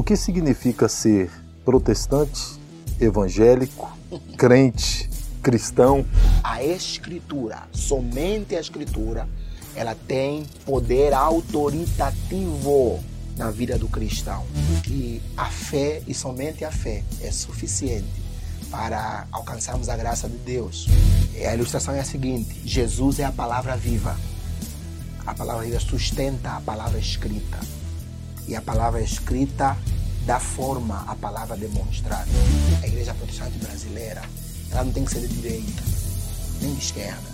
O que significa ser protestante, evangélico, crente, cristão? A escritura, somente a escritura, ela tem poder autoritativo na vida do cristão. E a fé, e somente a fé, é suficiente para alcançarmos a graça de Deus. E a ilustração é a seguinte: Jesus é a palavra viva. A palavra viva sustenta a palavra escrita. E a palavra escrita dá forma à palavra demonstrada. A igreja protestante brasileira, ela não tem que ser de direita, nem de esquerda.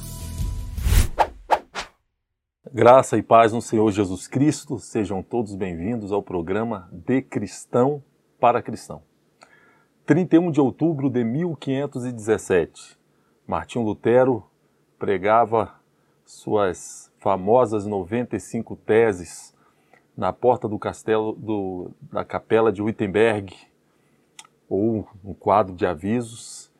Graça e paz no Senhor Jesus Cristo, sejam todos bem-vindos ao programa De Cristão para Cristão. 31 de outubro de 1517, Martinho Lutero pregava suas famosas 95 teses na porta do castelo do, da capela de Wittenberg, ou um quadro de avisos,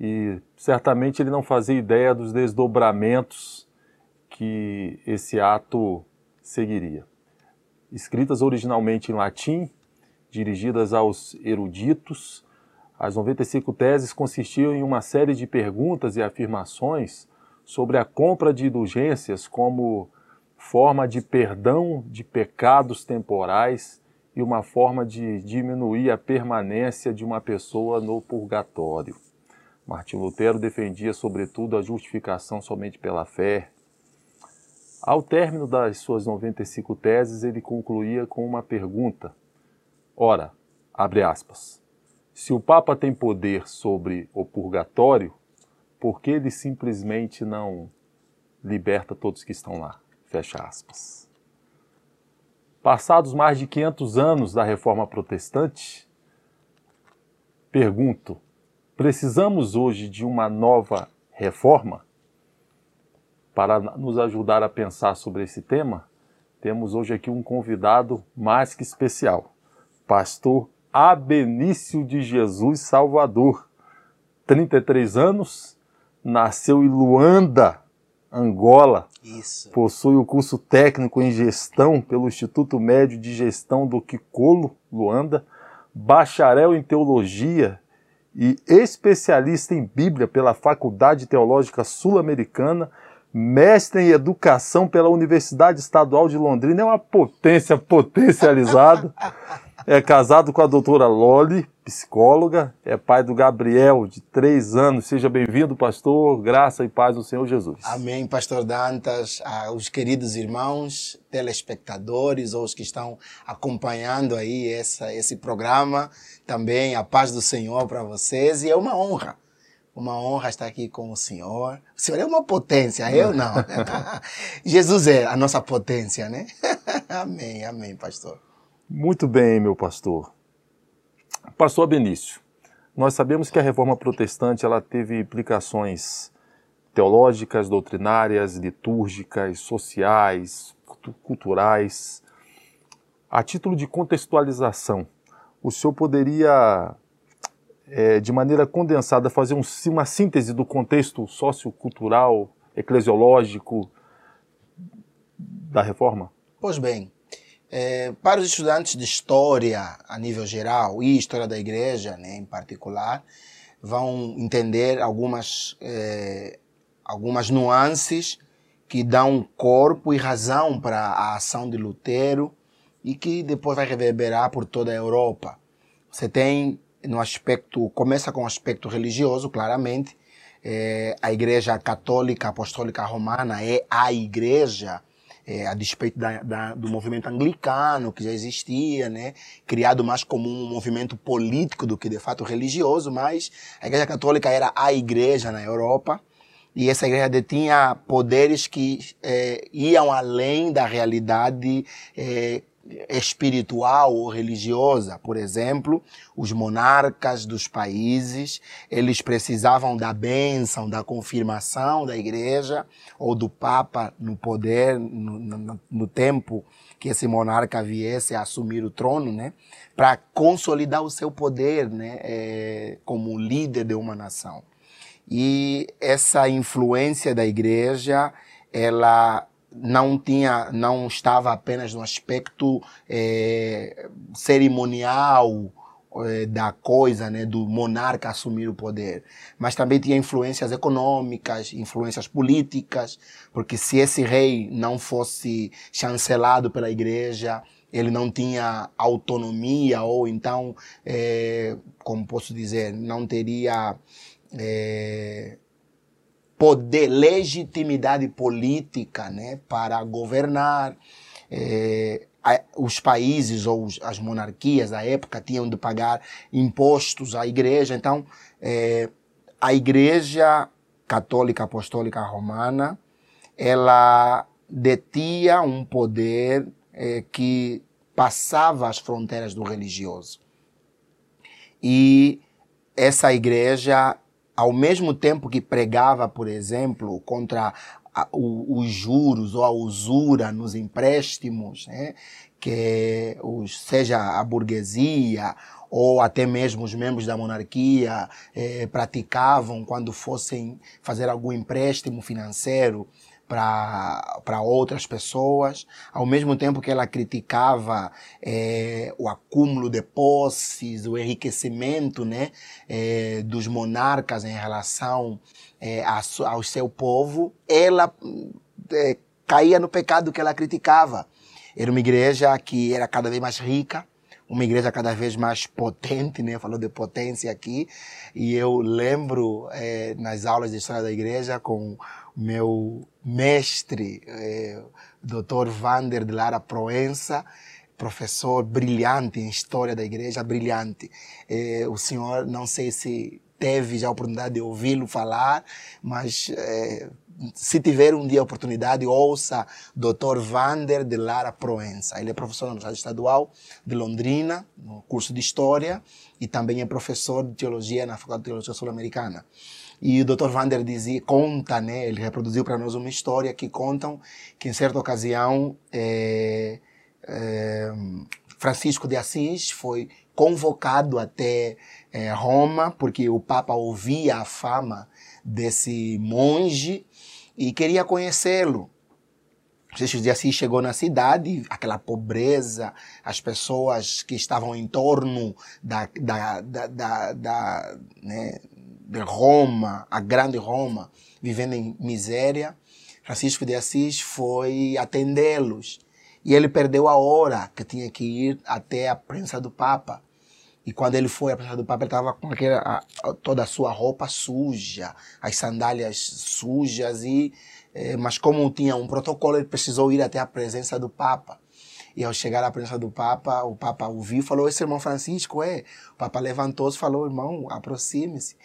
e certamente ele não fazia ideia dos desdobramentos que esse ato seguiria. Escritas originalmente em latim, dirigidas aos eruditos, as 95 teses consistiam em uma série de perguntas e afirmações sobre a compra de indulgências como forma de perdão de pecados temporais e uma forma de diminuir a permanência de uma pessoa no purgatório. Martim Lutero defendia, sobretudo, a justificação somente pela fé. Ao término das suas 95 teses, ele concluía com uma pergunta. Ora, abre aspas. Se o Papa tem poder sobre o purgatório, por que ele simplesmente não liberta todos que estão lá? Fecha aspas. Passados mais de 500 anos da reforma protestante, pergunto: precisamos hoje de uma nova reforma? Para nos ajudar a pensar sobre esse tema, temos hoje aqui um convidado mais que especial, pastor Abenício de Jesus Salvador. 33 anos, nasceu em Luanda, Angola. Isso. Possui o curso técnico em gestão pelo Instituto Médio de Gestão do Kikolo, Luanda, bacharel em teologia e especialista em Bíblia pela Faculdade Teológica Sul-Americana, mestre em educação pela Universidade Estadual de Londrina, é uma potência potencializada. É casado com a doutora Loli, psicóloga, é pai do Gabriel, de três anos. Seja bem-vindo, pastor. Graça e paz no Senhor Jesus. Amém, pastor Dantas, aos queridos irmãos, telespectadores, ou os que estão acompanhando aí essa, esse programa. Também a paz do Senhor para vocês e é uma honra. Uma honra estar aqui com o Senhor. O Senhor é uma potência, eu não. Jesus é a nossa potência, né? amém, amém, pastor. Muito bem, meu pastor. Pastor Benício, nós sabemos que a reforma protestante ela teve implicações teológicas, doutrinárias, litúrgicas, sociais, culturais. A título de contextualização, o senhor poderia, é, de maneira condensada, fazer um, uma síntese do contexto sociocultural, eclesiológico da reforma? Pois bem, é, para os estudantes de história a nível geral e história da igreja né, em particular, vão entender algumas, é, algumas nuances que dão corpo e razão para a ação de Lutero e que depois vai reverberar por toda a Europa. Você tem no aspecto, começa com o aspecto religioso, claramente, é, a Igreja Católica Apostólica Romana é a igreja é, a despeito da, da, do movimento anglicano que já existia, né, criado mais como um movimento político do que de fato religioso, mas a Igreja Católica era a igreja na Europa e essa igreja detinha poderes que é, iam além da realidade é, espiritual ou religiosa. Por exemplo, os monarcas dos países, eles precisavam da bênção, da confirmação da igreja ou do papa no poder, no, no, no tempo que esse monarca viesse a assumir o trono, né? Para consolidar o seu poder, né? É, como líder de uma nação. E essa influência da igreja, ela não tinha, não estava apenas no aspecto é, cerimonial é, da coisa, né, do monarca assumir o poder, mas também tinha influências econômicas, influências políticas, porque se esse rei não fosse chancelado pela igreja, ele não tinha autonomia ou então, é, como posso dizer, não teria é, poder, legitimidade política né, para governar. É, os países ou as monarquias da época tinham de pagar impostos à igreja. Então, é, a igreja católica apostólica romana, ela detinha um poder é, que passava as fronteiras do religioso. E essa igreja ao mesmo tempo que pregava, por exemplo, contra a, o, os juros ou a usura nos empréstimos, né, que os, seja a burguesia ou até mesmo os membros da monarquia eh, praticavam quando fossem fazer algum empréstimo financeiro para outras pessoas, ao mesmo tempo que ela criticava é, o acúmulo de posses, o enriquecimento né, é, dos monarcas em relação é, ao seu povo, ela caía no pecado que ela criticava. Era uma igreja que era cada vez mais rica, uma igreja cada vez mais potente, né? Falou de potência aqui. E eu lembro é, nas aulas de história da igreja com meu mestre, é, Dr. Vander de Lara Proença, professor brilhante em história da igreja, brilhante. É, o senhor, não sei se teve já a oportunidade de ouvi-lo falar, mas é, se tiver um dia a oportunidade, ouça Dr. Vander de Lara Proença. Ele é professor na Universidade Estadual de Londrina, no curso de História, e também é professor de Teologia na Faculdade de Teologia Sul-Americana. E o Dr. Vander dizia, conta, né, ele reproduziu para nós uma história que contam que em certa ocasião é, é, Francisco de Assis foi convocado até é, Roma, porque o Papa ouvia a fama desse monge e queria conhecê-lo. Jesus de Assis chegou na cidade, aquela pobreza, as pessoas que estavam em torno da, da, da, da, da né, de Roma, a grande Roma, vivendo em miséria. Francisco de Assis foi atendê-los e ele perdeu a hora que tinha que ir até a presença do Papa. E quando ele foi à presença do Papa, ele estava com aquela, a, toda a sua roupa suja, as sandálias sujas, e, eh, mas como tinha um protocolo, ele precisou ir até a presença do Papa. E ao chegar à presença do Papa, o Papa ouviu e falou: Esse irmão Francisco é. O Papa levantou-se e falou: Irmão, aproxime-se.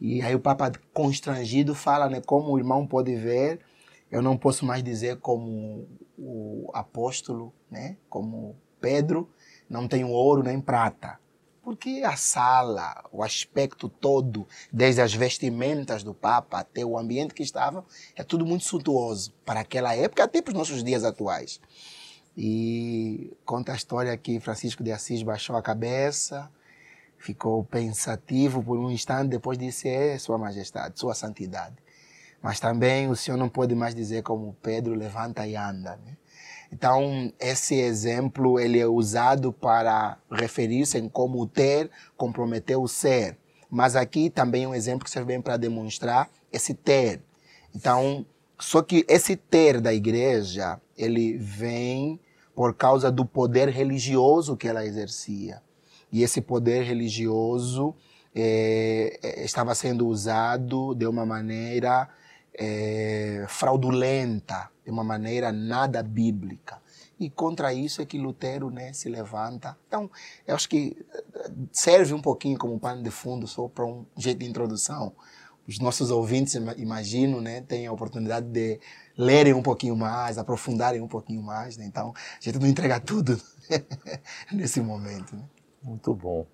E aí o Papa, constrangido, fala: né, Como o irmão pode ver, eu não posso mais dizer como o apóstolo, né, como Pedro, não tenho ouro nem prata porque a sala, o aspecto todo, desde as vestimentas do Papa até o ambiente que estava, é tudo muito suntuoso para aquela época, até para os nossos dias atuais. E conta a história que Francisco de Assis baixou a cabeça, ficou pensativo por um instante, depois disse: É, Sua Majestade, Sua Santidade. Mas também o senhor não pode mais dizer como Pedro, levanta e anda. Né? Então, esse exemplo ele é usado para referir-se em como o ter comprometeu o ser. Mas aqui também é um exemplo que serve bem para demonstrar esse ter. Então, só que esse ter da igreja, ele vem por causa do poder religioso que ela exercia. E esse poder religioso é, estava sendo usado de uma maneira é, fraudulenta, de uma maneira nada bíblica. E contra isso é que Lutero né, se levanta. Então, eu acho que eh, serve um pouquinho como pano de fundo só para um jeito de introdução. Os nossos ouvintes, imagino, né, têm a oportunidade de lerem um pouquinho mais, aprofundarem um pouquinho mais. Né? Então, a gente não entrega tudo nesse momento. Né? Muito bom.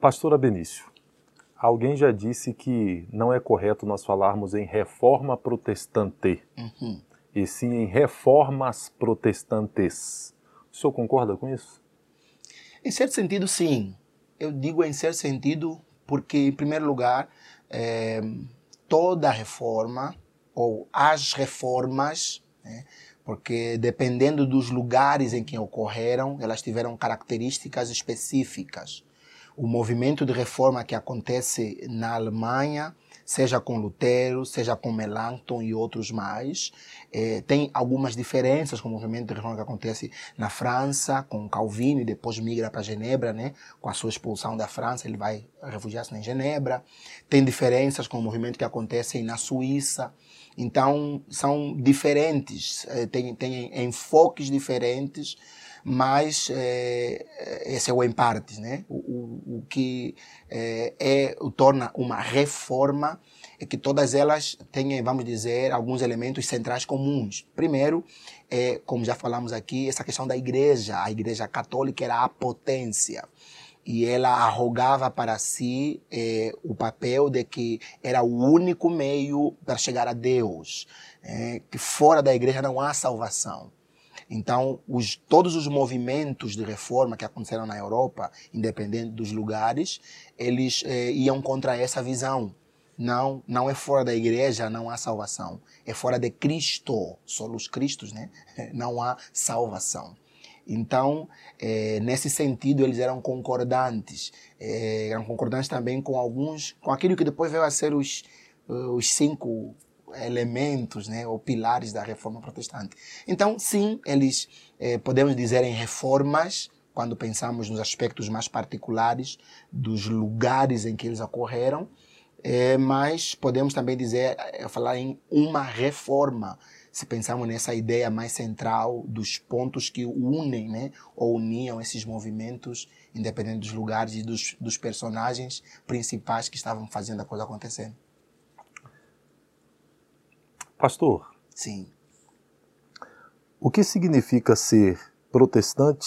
Pastora Benício, Alguém já disse que não é correto nós falarmos em reforma protestante, uhum. e sim em reformas protestantes. O senhor concorda com isso? Em certo sentido, sim. Eu digo em certo sentido porque, em primeiro lugar, é, toda reforma ou as reformas, né? Porque dependendo dos lugares em que ocorreram, elas tiveram características específicas. O movimento de reforma que acontece na Alemanha seja com Lutero, seja com Melanchthon e outros mais. É, tem algumas diferenças com o movimento de reforma que acontece na França, com Calvino, e depois migra para Genebra, né? com a sua expulsão da França, ele vai refugiar-se em Genebra. Tem diferenças com o movimento que acontece na Suíça. Então, são diferentes, é, tem, tem enfoques diferentes mas é, esse é o em partes, né? O, o, o que é, é, o torna uma reforma é que todas elas têm, vamos dizer, alguns elementos centrais comuns. Primeiro, é, como já falamos aqui, essa questão da igreja. A igreja católica era a potência e ela arrogava para si o papel de que era o único meio para chegar a Deus, que fora da igreja não há salvação. Então, os, todos os movimentos de reforma que aconteceram na Europa, independente dos lugares, eles eh, iam contra essa visão. Não, não é fora da igreja, não há salvação. É fora de Cristo, solos Cristos, né? Não há salvação. Então, eh, nesse sentido, eles eram concordantes. Eh, eram concordantes também com alguns, com aquilo que depois veio a ser os, os cinco elementos, né, ou pilares da reforma protestante. Então, sim, eles eh, podemos dizer em reformas, quando pensamos nos aspectos mais particulares dos lugares em que eles ocorreram, eh, mas podemos também dizer, eh, falar em uma reforma, se pensarmos nessa ideia mais central dos pontos que unem, né, ou uniam esses movimentos, independente dos lugares e dos, dos personagens principais que estavam fazendo a coisa acontecendo. Pastor. Sim. O que significa ser protestante,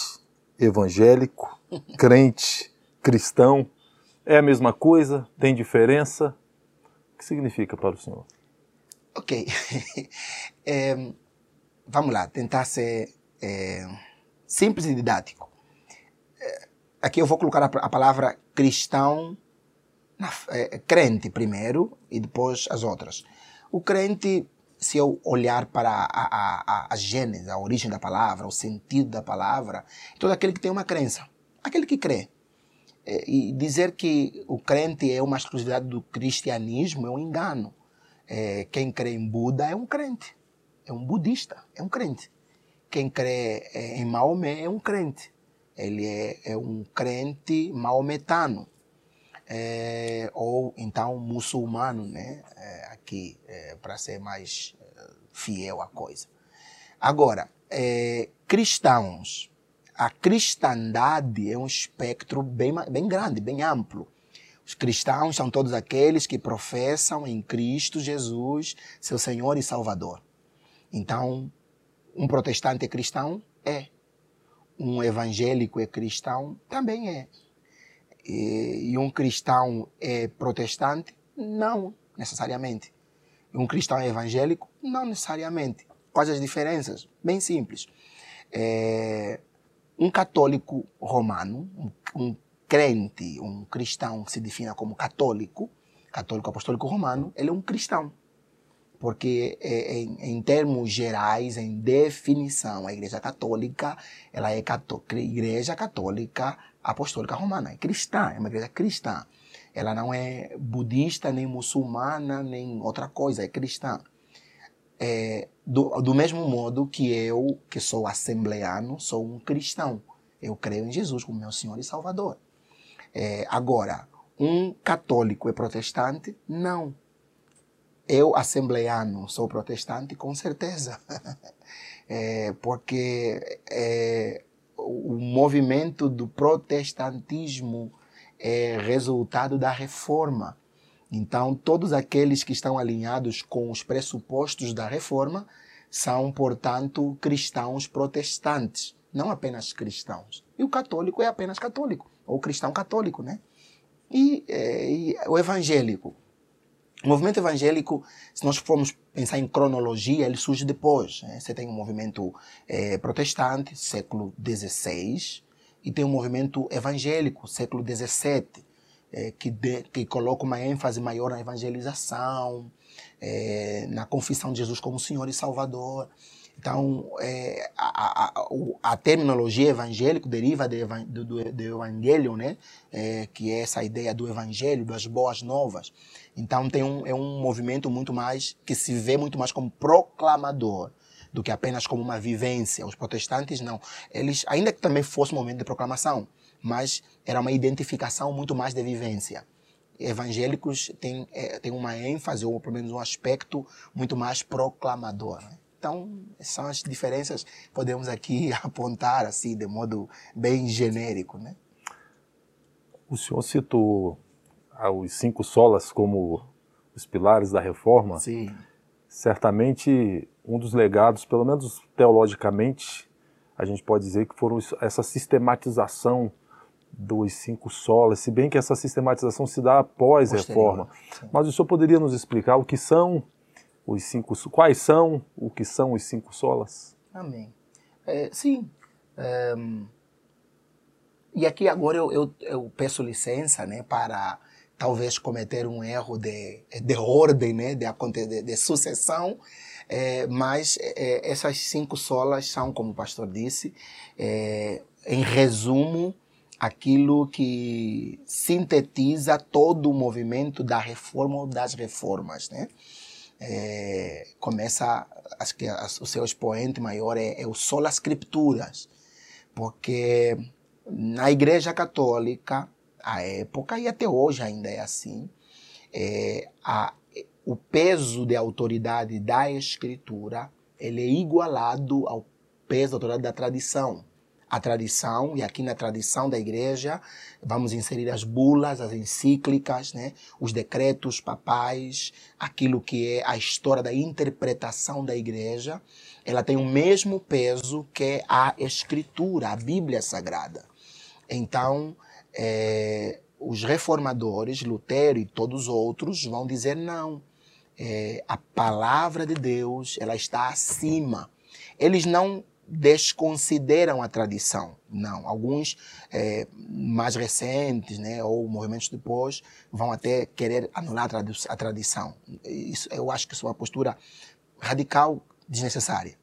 evangélico, crente, cristão? É a mesma coisa? Tem diferença? O que significa para o senhor? Ok. é, vamos lá, tentar ser é, simples e didático. É, aqui eu vou colocar a, a palavra cristão, na, é, crente primeiro e depois as outras. O crente se eu olhar para a, a, a, a gênese, a origem da palavra, o sentido da palavra, todo aquele que tem uma crença, aquele que crê. É, e dizer que o crente é uma exclusividade do cristianismo é um engano. É, quem crê em Buda é um crente, é um budista, é um crente. Quem crê é, em Maomé é um crente, ele é, é um crente maometano é, ou então muçulmano, né? É, aqui, é, para ser mais é, fiel à coisa. Agora, é, cristãos. A cristandade é um espectro bem, bem grande, bem amplo. Os cristãos são todos aqueles que professam em Cristo Jesus, seu Senhor e Salvador. Então, um protestante é cristão? É. Um evangélico é cristão? Também é e um cristão é protestante? Não necessariamente. Um cristão é evangélico? Não necessariamente. Quais as diferenças? Bem simples. É, um católico romano, um, um crente, um cristão que se defina como católico, católico apostólico romano, ele é um cristão. Porque é, em, em, termos gerais, em definição, a Igreja Católica, ela é cató Igreja Católica apostólica romana, é cristã, é uma igreja cristã. Ela não é budista, nem muçulmana, nem outra coisa, é cristã. É, do, do mesmo modo que eu, que sou assembleano, sou um cristão. Eu creio em Jesus como meu Senhor e Salvador. É, agora, um católico é protestante? Não. Eu, assembleano, sou protestante? Com certeza. é, porque é, o movimento do protestantismo é resultado da reforma. Então, todos aqueles que estão alinhados com os pressupostos da reforma são, portanto, cristãos protestantes, não apenas cristãos. E o católico é apenas católico, ou cristão católico, né? E, é, e o evangélico o movimento evangélico, se nós formos pensar em cronologia, ele surge depois. Né? Você tem um movimento é, protestante, século XVI, e tem um movimento evangélico, século XVII. é, que, de, que coloca uma ênfase maior na evangelização, é, na confissão de Jesus como Senhor e Salvador. Então, é, a, a, a, terminologia evangélico deriva de, do, do, do evangelho, né? É, que é essa ideia do evangelho, das boas novas. Então, tem um, é um movimento muito mais, que se vê muito mais como proclamador do que apenas como uma vivência. Os protestantes não. Eles, ainda que também fosse um momento de proclamação, mas era uma identificação muito mais de vivência. Evangélicos têm, é, uma ênfase, ou pelo menos um aspecto muito mais proclamador. Né? Então, são as diferenças que podemos aqui apontar assim, de modo bem genérico. Né? O senhor citou os cinco solas como os pilares da reforma. Sim. Certamente, um dos legados, pelo menos teologicamente, a gente pode dizer que foram essa sistematização dos cinco solas, se bem que essa sistematização se dá após a reforma. Mas o senhor poderia nos explicar o que são os cinco, quais são, o que são os cinco solas? Amém. É, sim. É, e aqui agora eu, eu, eu, peço licença, né, para talvez cometer um erro de, de ordem, né, de, de, de sucessão, é, mas é, essas cinco solas são, como o pastor disse, é, em resumo, aquilo que sintetiza todo o movimento da reforma ou das reformas, né? É, começa, acho que o seu expoente maior é, é o Sola Scripturas, porque na Igreja Católica, a época e até hoje ainda é assim, é, a, o peso de autoridade da Escritura ele é igualado ao peso da autoridade da tradição a tradição, e aqui na tradição da igreja vamos inserir as bulas, as encíclicas, né? os decretos papais, aquilo que é a história da interpretação da igreja, ela tem o mesmo peso que a escritura, a Bíblia Sagrada. Então, é, os reformadores, Lutero e todos os outros, vão dizer não. É, a palavra de Deus, ela está acima. Eles não desconsideram a tradição. Não, alguns é, mais recentes, né, ou movimentos depois, vão até querer anular a, a tradição. Isso, eu acho que isso é uma postura radical, desnecessária.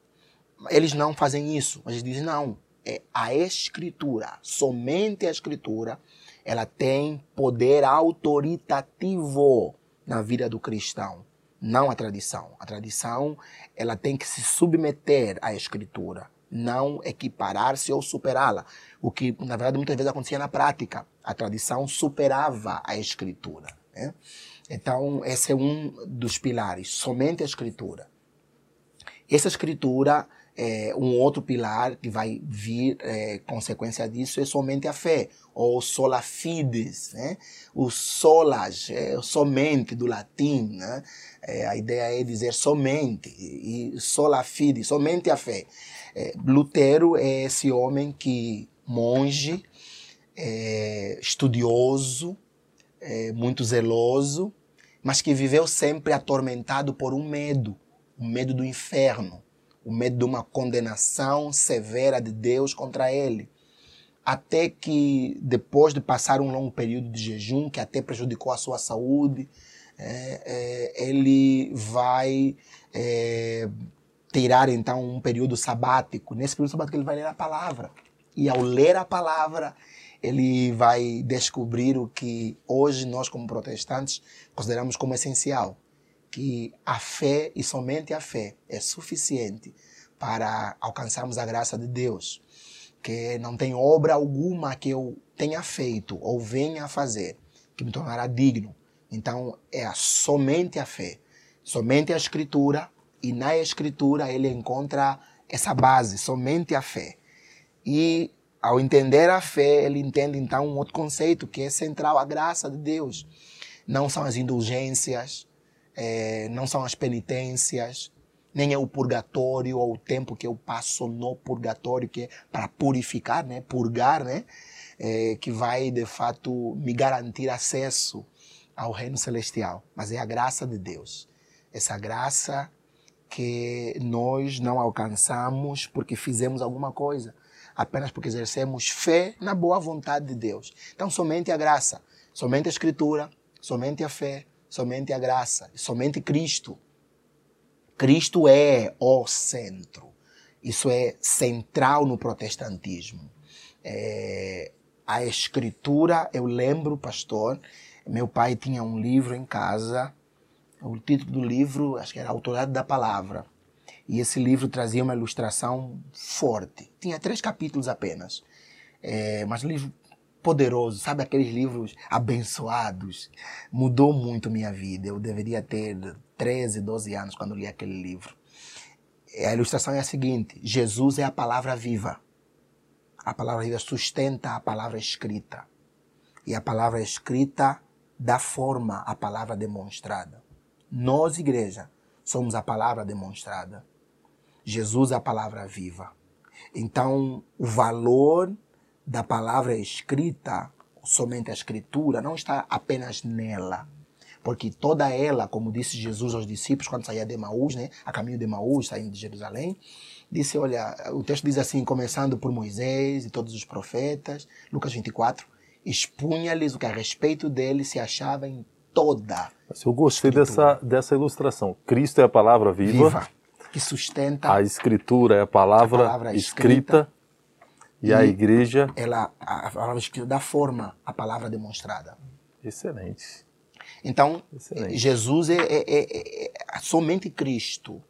Eles não fazem isso, eles dizem não. É a escritura, somente a escritura, ela tem poder autoritativo na vida do cristão, não a tradição. A tradição, ela tem que se submeter à escritura não equiparar-se ou superá-la. O que, na verdade, muitas vezes acontecia na prática. A tradição superava a escritura. Né? Então, esse é um dos pilares, somente a escritura. Essa escritura, é, um outro pilar que vai vir é, consequência disso é somente a fé, ou sola fides, né? O solas, é, somente do latim, né? É, a ideia é dizer somente, e sola fide, somente a fé. É, Lutero é esse homem que, monge, é, estudioso, muito zeloso, mas que viveu sempre atormentado por um medo, o medo do inferno, o medo de uma condenação severa de Deus contra ele. Até que, depois de passar um longo período de jejum, que até prejudicou a sua saúde, é, é, ele vai é, tirar então um período sabático. Nesse período sabático ele vai ler a palavra. E ao ler a palavra, ele vai descobrir o que hoje nós como protestantes consideramos como essencial, que a fé e somente a fé é suficiente para alcançarmos a graça de Deus, que não tem obra alguma que eu tenha feito ou venha a fazer que me tornará digno. Então é somente a fé, somente a escritura e na Escritura ele encontra essa base, somente a fé. E ao entender a fé, ele entende então um outro conceito que é central, a graça de Deus. Não são as indulgências, é, não são as penitências, nem é o purgatório ou o tempo que eu passo no purgatório, que é para purificar, né? purgar, né? É, que vai de fato me garantir acesso ao reino celestial. Mas é a graça de Deus. Essa graça que nós não alcançamos porque fizemos alguma coisa. apenas porque exercemos fé na boa vontade de Deus. Então, somente a graça, somente a Escritura, somente a fé, somente a graça, somente Cristo. Cristo é o centro. Isso é central no protestantismo. É, a Escritura, eu lembro, pastor, meu pai tinha um livro em casa, o título do livro, acho que era Autoridade da Palavra. E esse livro trazia uma ilustração forte. Tinha três capítulos apenas. É, mas um livro poderoso, sabe aqueles livros abençoados? Mudou muito minha vida. Eu deveria ter 13, 12 anos quando li aquele livro. A ilustração é a seguinte: Jesus é a palavra viva. A palavra viva sustenta a palavra escrita. E a palavra escrita dá forma à palavra demonstrada. Nós, igreja, somos a palavra demonstrada. Jesus é a palavra viva. Então, o valor da palavra escrita, somente a escritura, não está apenas nela. Porque toda ela, como disse Jesus aos discípulos quando saía de Maús, né, a caminho de Maús, saindo de Jerusalém, disse, olha, o texto diz assim, começando por Moisés e todos os profetas, Lucas 24, expunha-lhes o que a respeito dele se achava em toda. Eu gostei dessa, dessa ilustração. Cristo é a palavra viva. viva que sustenta. A escritura é a palavra, a palavra escrita, escrita, e, a igreja. Ela, a palavra escrita dá forma à palavra demonstrada. Excelente. Então, Excelente. Jesus é, é, é, é, somente Cristo.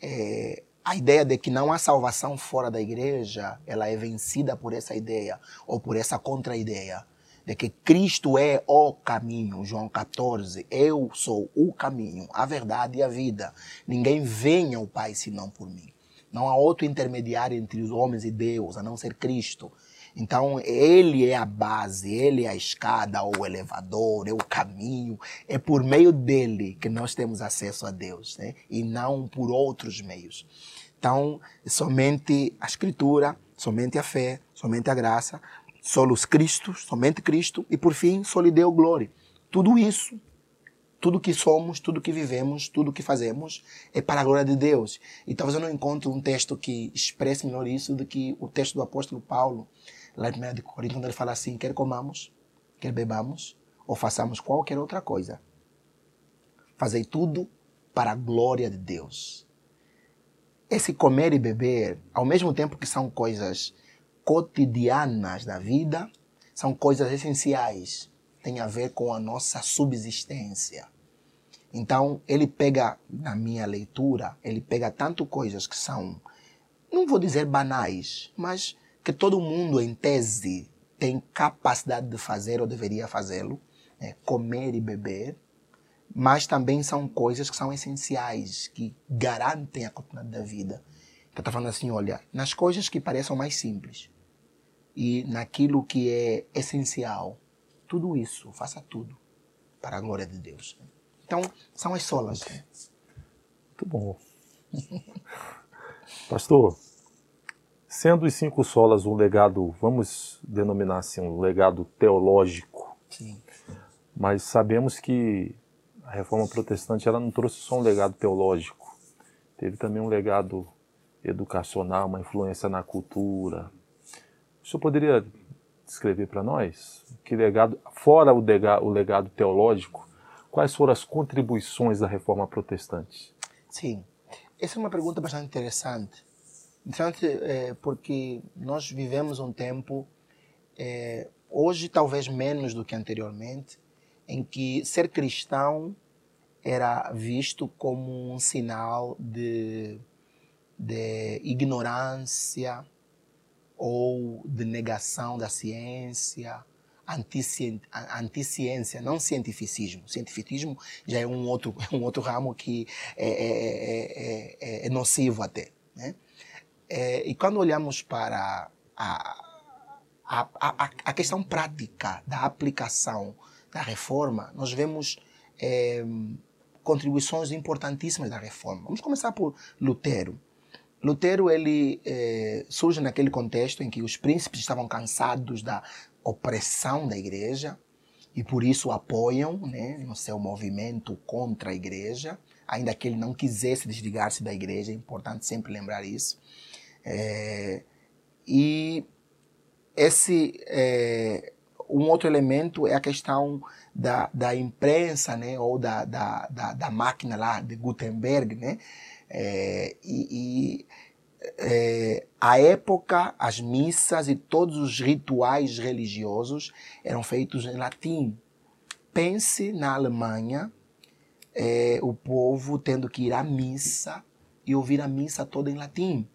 É, a ideia de que não há salvação fora da igreja, ela é vencida por essa ideia ou por essa contra-ideia de que Cristo é o caminho, João 14, eu sou o caminho, a verdade e a vida. Ninguém vem ao Pai senão por mim. Não há outro intermediário entre os homens e Deus, a não ser Cristo. Então, Ele é a base, Ele é a escada, o elevador, é o caminho. É por meio dele que nós temos acesso a Deus, né? e não por outros meios. Então, somente a Escritura, somente a fé, somente a graça, solos Cristo, somente Cristo, e por fim, só lhe deu glória. Tudo isso, tudo que somos, tudo que vivemos, tudo que fazemos, é para a glória de Deus. E talvez eu não encontre um texto que expresse melhor isso do que o texto do apóstolo Paulo, lá em 1 Coríntios, onde ele fala assim, quer comamos, quer bebamos, ou façamos qualquer outra coisa. Fazei tudo para a glória de Deus. Esse comer e beber, ao mesmo tempo que são coisas cotidianas da vida são coisas essenciais, tem a ver com a nossa subsistência. Então, ele pega, na minha leitura, ele pega tanto coisas que são, não vou dizer banais, mas que todo mundo, em tese, tem capacidade de fazer ou deveria fazê-lo, né? comer e beber, mas também são coisas que são essenciais, que garantem a continuidade da vida. Eu estou falando assim, olha, nas coisas que parecem mais simples, e naquilo que é essencial. Tudo isso, faça tudo para a glória de Deus. Então, são as solas. Muito bom. Pastor, sendo os cinco solas um legado, vamos denominar assim, um legado teológico. Sim. Mas sabemos que a reforma protestante ela não trouxe só um legado teológico. Teve também um legado educacional, uma influência na cultura, o senhor poderia descrever para nós que legado, fora o legado, o legado teológico, quais foram as contribuições da reforma protestante? Sim, essa é uma pergunta bastante interessante. Interessante é, porque nós vivemos um tempo, é, hoje talvez menos do que anteriormente, em que ser cristão era visto como um sinal de, de ignorância, ou de negação da ciência, anticiência, não cientificismo. Cientificismo já é um outro, é um outro ramo que é, é, é, é nocivo até. Né? e quando olhamos para a, a, a, a, questão prática da aplicação da reforma, nós vemos contribuições importantíssimas da reforma. Vamos começar por Lutero. Lutero ele eh, surge naquele contexto em que os príncipes estavam cansados da opressão da igreja e por isso apoiam né, no seu movimento contra a igreja, ainda que ele não quisesse desligar-se da igreja, é importante sempre lembrar isso. É, E esse é, um outro elemento é a questão da, da imprensa, né, ou da, da, da, da máquina lá de Gutenberg, né, é, e, e é, a época, as missas e todos os rituais religiosos eram feitos em latim. Pense na Alemanha, é, o povo tendo que ir à missa e ouvir a missa toda em latim.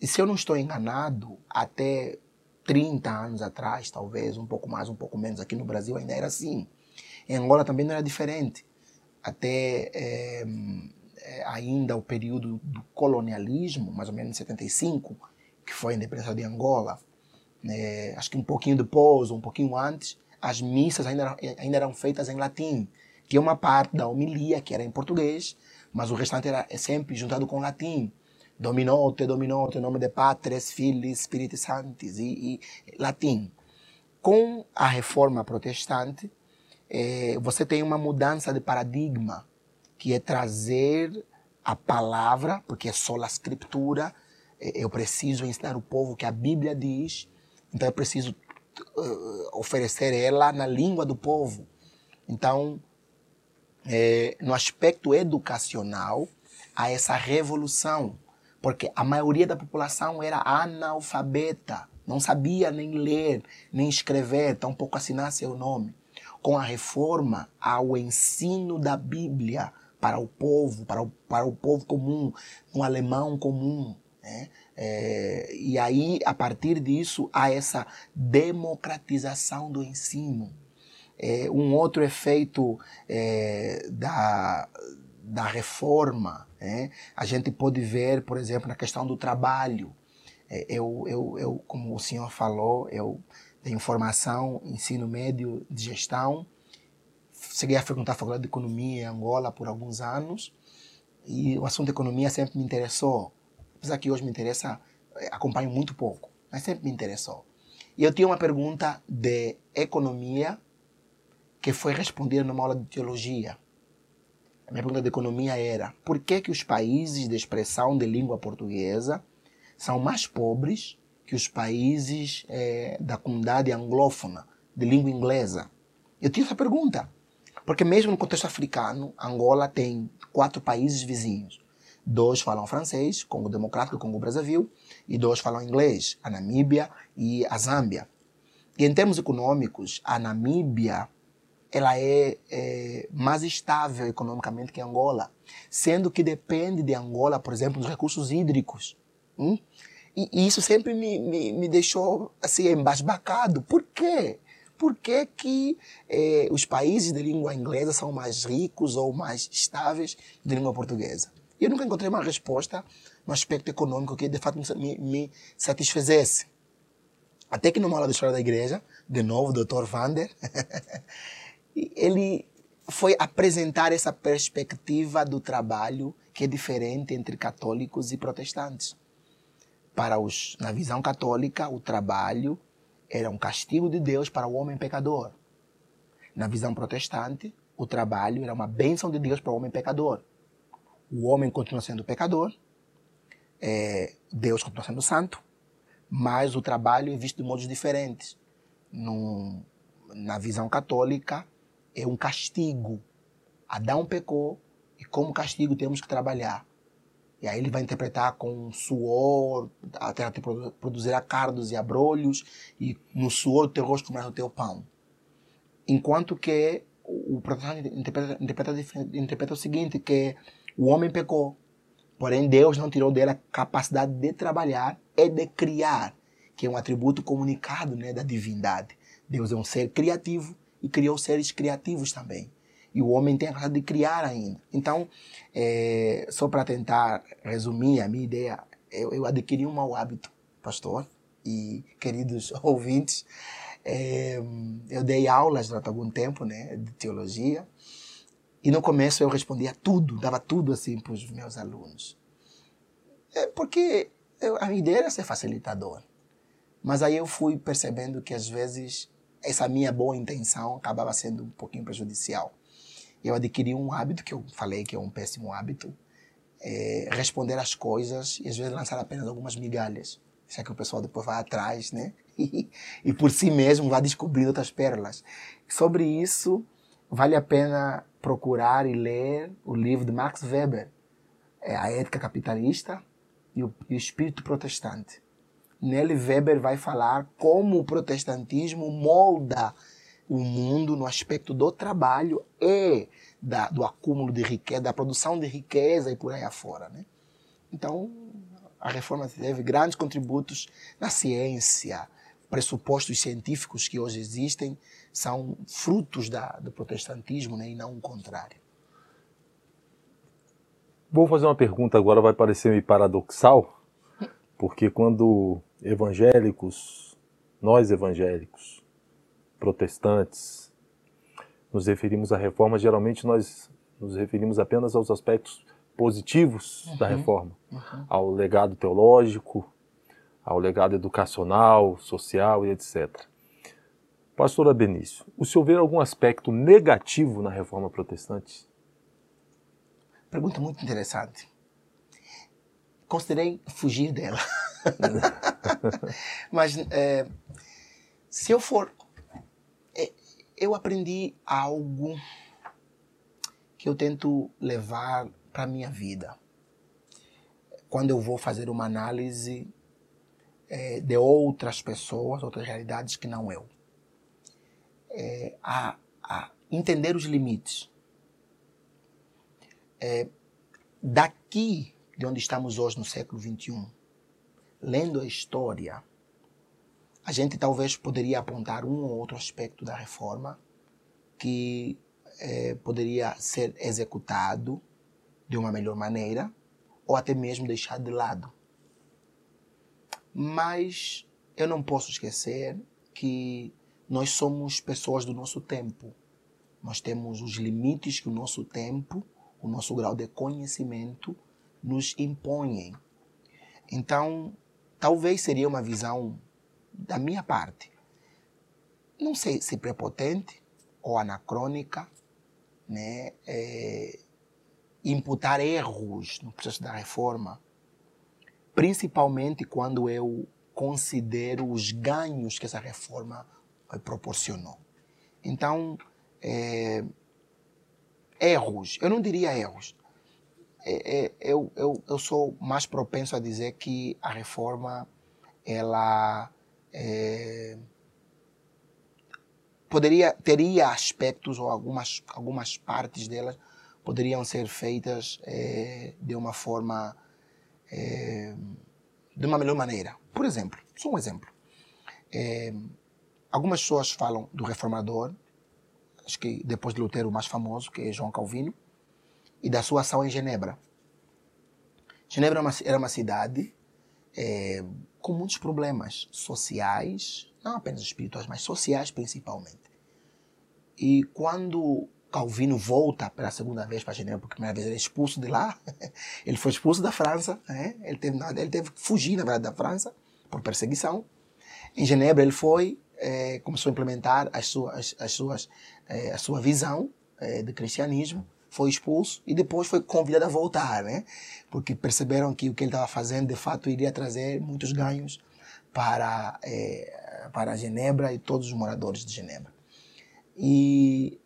E se eu não estou enganado, até 30 anos atrás, talvez, um pouco mais, um pouco menos, aqui no Brasil ainda era assim. Em Angola também não era diferente. Até é, é, ainda o período do colonialismo, mais ou menos em 75, que foi a independência de Angola, é, acho que um pouquinho depois, um pouquinho antes, as missas ainda, ainda eram feitas em latim. Tinha uma parte da homilia que era em português, mas o restante era sempre juntado com latim. Dominote, dominote, nome de Patres, Filhos, Espíritos Santos e, e latim. Com a reforma protestante, é, você tem uma mudança de paradigma, que é trazer a palavra, porque é só a escritura, é, eu preciso ensinar o povo que a Bíblia diz, então eu preciso uh, oferecer ela na língua do povo. Então, é, no aspecto educacional, há essa revolução, porque a maioria da população era analfabeta, não sabia nem ler, nem escrever, tampouco assinar seu nome. Com a reforma ao ensino da Bíblia para o povo, para o, para o povo comum, um alemão comum. Né? É, e aí, a partir disso, há essa democratização do ensino. É, um outro efeito é, da, da reforma, né? a gente pode ver, por exemplo, na questão do trabalho. É, eu, eu, eu, como o senhor falou, eu tenho formação, ensino médio de gestão. Cheguei a frequentar a faculdade de economia em Angola por alguns anos e o assunto de economia sempre me interessou. Apesar que hoje me interessa, eh, acompanho muito pouco, mas sempre me interessou. E eu tinha uma pergunta de economia que foi respondida numa aula de teologia. A minha pergunta de economia era: por que que os países de expressão de língua portuguesa são mais pobres que os países é, da comunidade anglófona, de língua inglesa? Eu tinha essa pergunta. Porque mesmo no contexto africano, Angola tem quatro países vizinhos. Dois falam francês, Congo Democrático e Congo Brazzaville, e dois falam inglês, a Namíbia e a Zâmbia. E em termos econômicos, a Namíbia ela é, é, mais estável economicamente que Angola, sendo que depende de Angola, por exemplo, dos recursos hídricos. Hum? E, isso sempre me, me, me deixou assim, embasbacado. Por quê? Por que, que eh, os países de língua inglesa são mais ricos ou mais estáveis de língua portuguesa? Eu nunca encontrei uma resposta no aspecto econômico que de fato me, me satisfizesse. Até que numa aula de história da igreja, de novo, o Dr. Vander, ele foi apresentar essa perspectiva do trabalho que é diferente entre católicos e protestantes para os, na visão católica, o trabalho era um castigo de Deus para o homem pecador. Na visão protestante, o trabalho era uma bênção de Deus para o homem pecador. O homem continua sendo pecador, é, Deus continua sendo santo, mas o trabalho é visto de modos diferentes. Num, na visão católica, é um castigo. Adão pecou e, como castigo, temos que trabalhar. E aí ele vai interpretar com suor, a terra te produzirá cardos e abrolhos, e no suor do teu rosto comerás o teu pão. Enquanto que o protestante interpreta, interpreta, interpreta o seguinte, que o homem pecou, porém Deus não tirou dele a capacidade de trabalhar e de criar, que é um atributo comunicado né, da divindade. Deus é um ser criativo e criou seres criativos também. E o homem tem a capacidade de criar ainda. Então, é, só para tentar resumir a minha ideia, eu, eu, adquiri um mau hábito, pastor e queridos ouvintes. É, eu dei aulas durante algum tempo né, de teologia. E no começo eu respondia tudo, dava tudo assim para os meus alunos. É porque eu, a minha ideia era ser facilitador. Mas aí eu fui percebendo que às vezes essa minha boa intenção acabava sendo um pouquinho prejudicial eu adquiri um hábito que eu falei que é um péssimo hábito, é responder as coisas e às vezes lançar apenas algumas migalhas. já que o pessoal depois vai atrás, né? e por si mesmo vai descobrindo outras pérolas. Sobre isso, vale a pena procurar e ler o livro de Max Weber, é A Ética Capitalista e o Espírito Protestante. Nele, Weber vai falar como o protestantismo molda o mundo no aspecto do trabalho e da, do acúmulo de riqueza, da produção de riqueza e por aí afora. Né? Então, a reforma teve grandes contributos na ciência, pressupostos científicos que hoje existem são frutos da, do protestantismo né, e não o contrário. Vou fazer uma pergunta agora, vai parecer meio paradoxal, porque quando evangélicos, nós evangélicos, protestantes, nos referimos à reforma, geralmente nós nos referimos apenas aos aspectos positivos uhum, da reforma, uhum. ao legado teológico, ao legado educacional, social e etc. Pastora Benício, o senhor vê algum aspecto negativo na reforma protestante? Pergunta muito interessante. Considerei fugir dela. Mas é, se eu for. Eu aprendi algo que eu tento levar para a minha vida. Quando eu vou fazer uma análise é, de outras pessoas, outras realidades que não eu. É, a, a, entender os limites. É, daqui de onde estamos hoje no século XXI, lendo a história, a gente talvez poderia apontar um ou outro aspecto da reforma que é, poderia ser executado de uma melhor maneira ou até mesmo deixar de lado. Mas eu não posso esquecer que nós somos pessoas do nosso tempo. Nós temos os limites que o nosso tempo, o nosso grau de conhecimento nos impõem. Então, talvez seria uma visão da minha parte. Não sei se prepotente ou anacrônica, né? É, imputar erros no processo da reforma principalmente quando eu considero os ganhos que essa reforma eh, proporcionou. Então, é, erros, eu não diria erros, é, é, eu, eu, eu sou mais propenso a dizer que a reforma ela é, poderia teria aspectos ou algumas algumas partes delas poderiam ser feitas é, de uma forma é, de uma melhor maneira. Por exemplo, só um exemplo. É, algumas pessoas falam do reformador, acho que depois de Lutero o mais famoso, que é João Calvino, e da sua ação em Genebra. Genebra era uma, era uma cidade é, com muitos problemas sociais, não apenas espirituais, mas sociais principalmente. E quando Calvino volta pela segunda vez para Genebra, porque a primeira vez ele é expulso de lá. ele foi expulso da França. Né? Ele, teve, ele teve que fugir, na verdade, da França por perseguição. Em Genebra ele foi, é, começou a implementar as suas, as suas, é, a sua visão é, de cristianismo, foi expulso e depois foi convidado a voltar, né? porque perceberam que o que ele estava fazendo de fato iria trazer muitos ganhos para, para Genebra e todos os moradores de Genebra. E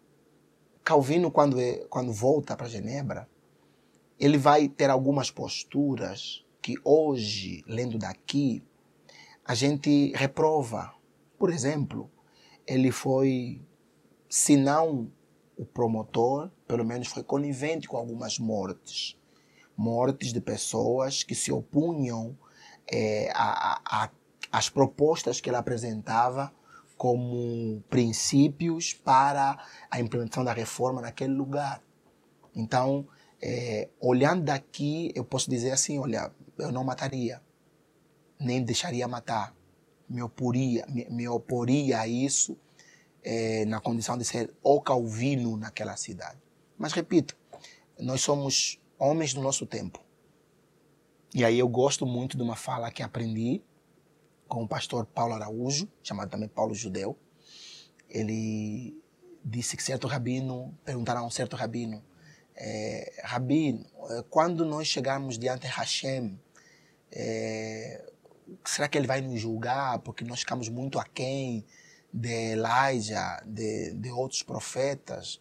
Calvino, quando, é, quando volta para Genebra, ele vai ter algumas posturas que hoje, lendo daqui, a gente reprova. Por exemplo, ele foi, se não o promotor, pelo menos foi conivente com algumas mortes. Mortes de pessoas que se opunham é, a, a, às propostas que ele apresentava como princípios para a implementação da reforma naquele lugar. Então, é, olhando daqui, eu posso dizer assim: olha, eu não mataria, nem deixaria matar, me oporia, me, me oporia a isso é, na condição de ser o Calvino naquela cidade. Mas repito, nós somos homens do nosso tempo. E aí eu gosto muito de uma fala que aprendi com o pastor Paulo Araújo, chamado também Paulo Judeu. Ele disse que certo rabino, perguntaram a um certo rabino, é, Rabino, é, quando nós chegarmos diante de Hashem, é, será que ele vai nos julgar porque nós ficamos muito aquém de Elijah, de, de outros profetas,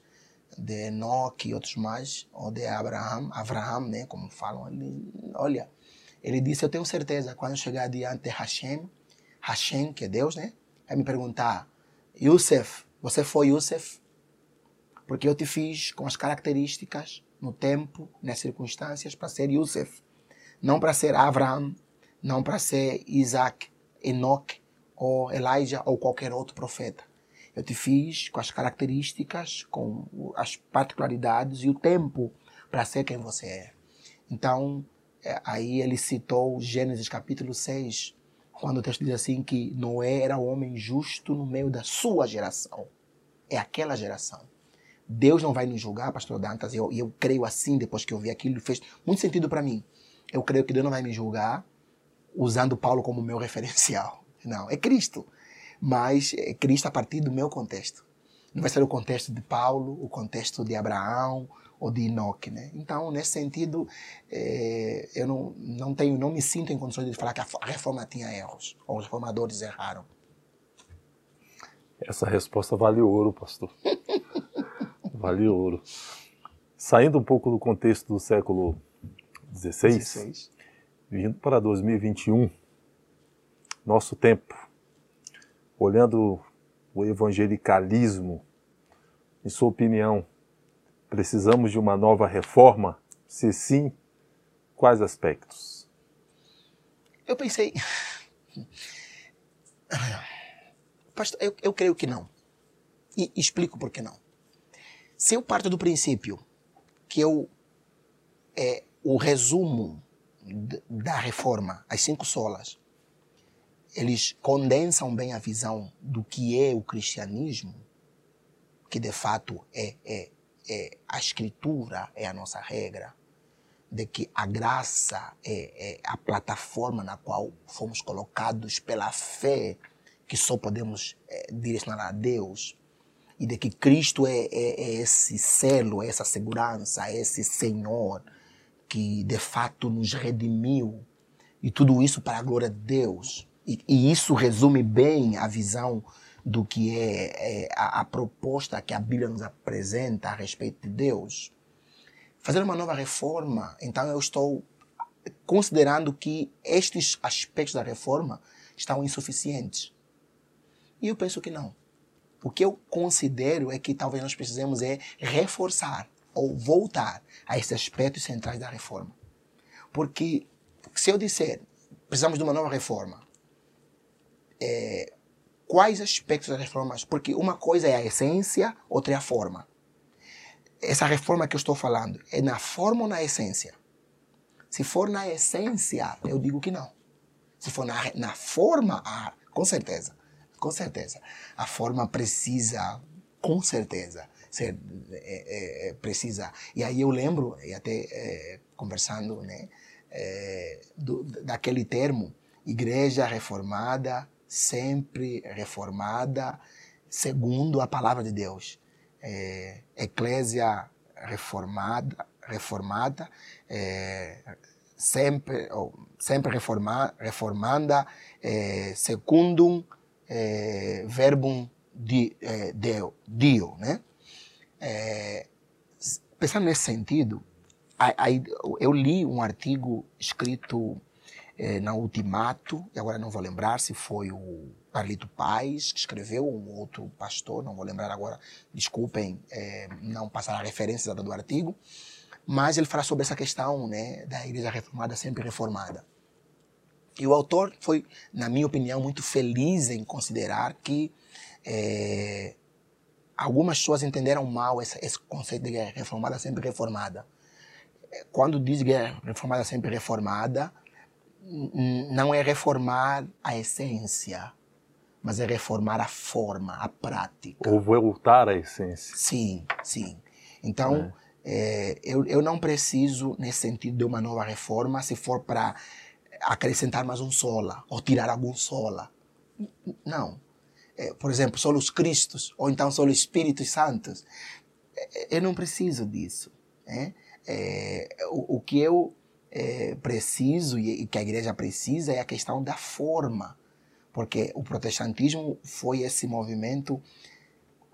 de Enoque e outros mais, ou de Abraham, Abraham, né, como falam. Ele, olha, ele disse, eu tenho certeza, quando chegar diante de Hashem, Hashem, que é Deus, né, vai me perguntar, Yusuf, você foi Yusuf? Porque eu te fiz com as características, no tempo, nas circunstâncias, para ser Yusuf. Não para ser Abraham, não para ser Isaac, Enoch, ou Elijah, ou qualquer outro profeta. Eu te fiz com as características, com as particularidades e o tempo para ser quem você é. Então, é, aí ele citou Gênesis capítulo 6, quando o texto diz assim que Noé era o homem justo no meio da sua geração. É aquela geração. Deus não vai nos julgar, pastor Dantas, e eu, eu creio assim, depois que eu vi aquilo, fez muito sentido para mim. Eu creio que Deus não vai me julgar usando Paulo como meu referencial. Não, é Cristo. Mas é Cristo a partir do meu contexto. Não vai ser o contexto de Paulo, o contexto de Abraão ou de Enoque, né? Então, nesse sentido, é, eu não, não tenho, não me sinto em condições de falar que a reforma tinha erros, ou os reformadores erraram. Essa resposta vale ouro, pastor. vale ouro. Saindo um pouco do contexto do século XVI, vindo para 2021, nosso tempo, olhando o evangelicalismo, em sua opinião, precisamos de uma nova reforma? Se sim, quais aspectos? Eu pensei. Pastor, eu, eu creio que não. E explico por que não. Se eu parto do princípio que eu é, o resumo da reforma, as cinco solas, eles condensam bem a visão do que é o cristianismo, que de fato é, é, é a escritura, é a nossa regra, de que a graça é, é a plataforma na qual fomos colocados pela fé, que só podemos é, direcionar a Deus, e de que Cristo é, é, é esse selo, é essa segurança, é esse Senhor que de fato nos redimiu, e tudo isso para a glória de Deus. E, e isso resume bem a visão do que é, é a, a, proposta que a Bíblia nos apresenta a respeito de Deus. Fazer uma nova reforma, então eu estou considerando que estes aspectos da reforma estão insuficientes. E eu penso que não. O que eu considero é que talvez nós precisemos é reforçar ou voltar a esses aspectos centrais da reforma. Porque se eu disser precisamos de uma nova reforma, é, quais aspectos das reformas, porque uma coisa é a essência, outra é a forma. Essa reforma que eu estou falando é na forma ou na essência? Se for na essência, eu digo que não. Se for na, na forma, ah, com certeza. Com certeza. A forma precisa, com certeza, ser, é, é, precisa. E aí eu lembro, e até é, conversando, né, é, do, daquele termo, igreja reformada sempre reformada segundo a palavra de Deus. É, eclésia reformada, reformada é, sempre, sempre reforma, reformanda é, secundum é, verbum di, é, deo, dio, né? É, pensando nesse sentido, eu li um artigo escrito é, na Ultimato, e agora não vou lembrar se foi o Carlito Paz que escreveu, ou um outro pastor, não vou lembrar agora, desculpem é, não passar a referência do artigo, mas ele fala sobre essa questão né, da Igreja Reformada sempre reformada. E o autor foi, na minha opinião, muito feliz em considerar que é, algumas pessoas entenderam mal esse, esse conceito de guerra reformada sempre reformada. Quando diz guerra reformada sempre reformada, não é reformar a essência, mas é reformar a forma, a prática. Ou voltar à essência. Sim, sim. Então, é. É, eu, eu não preciso, nesse sentido, de uma nova reforma se for para acrescentar mais um sola, ou tirar algum sola. Não. É, por exemplo, só os Cristos, ou então só os Espíritos Santos. É, eu não preciso disso. Né? É, o, o que eu é, preciso e, e que a igreja precisa é a questão da forma. Porque o protestantismo foi esse movimento.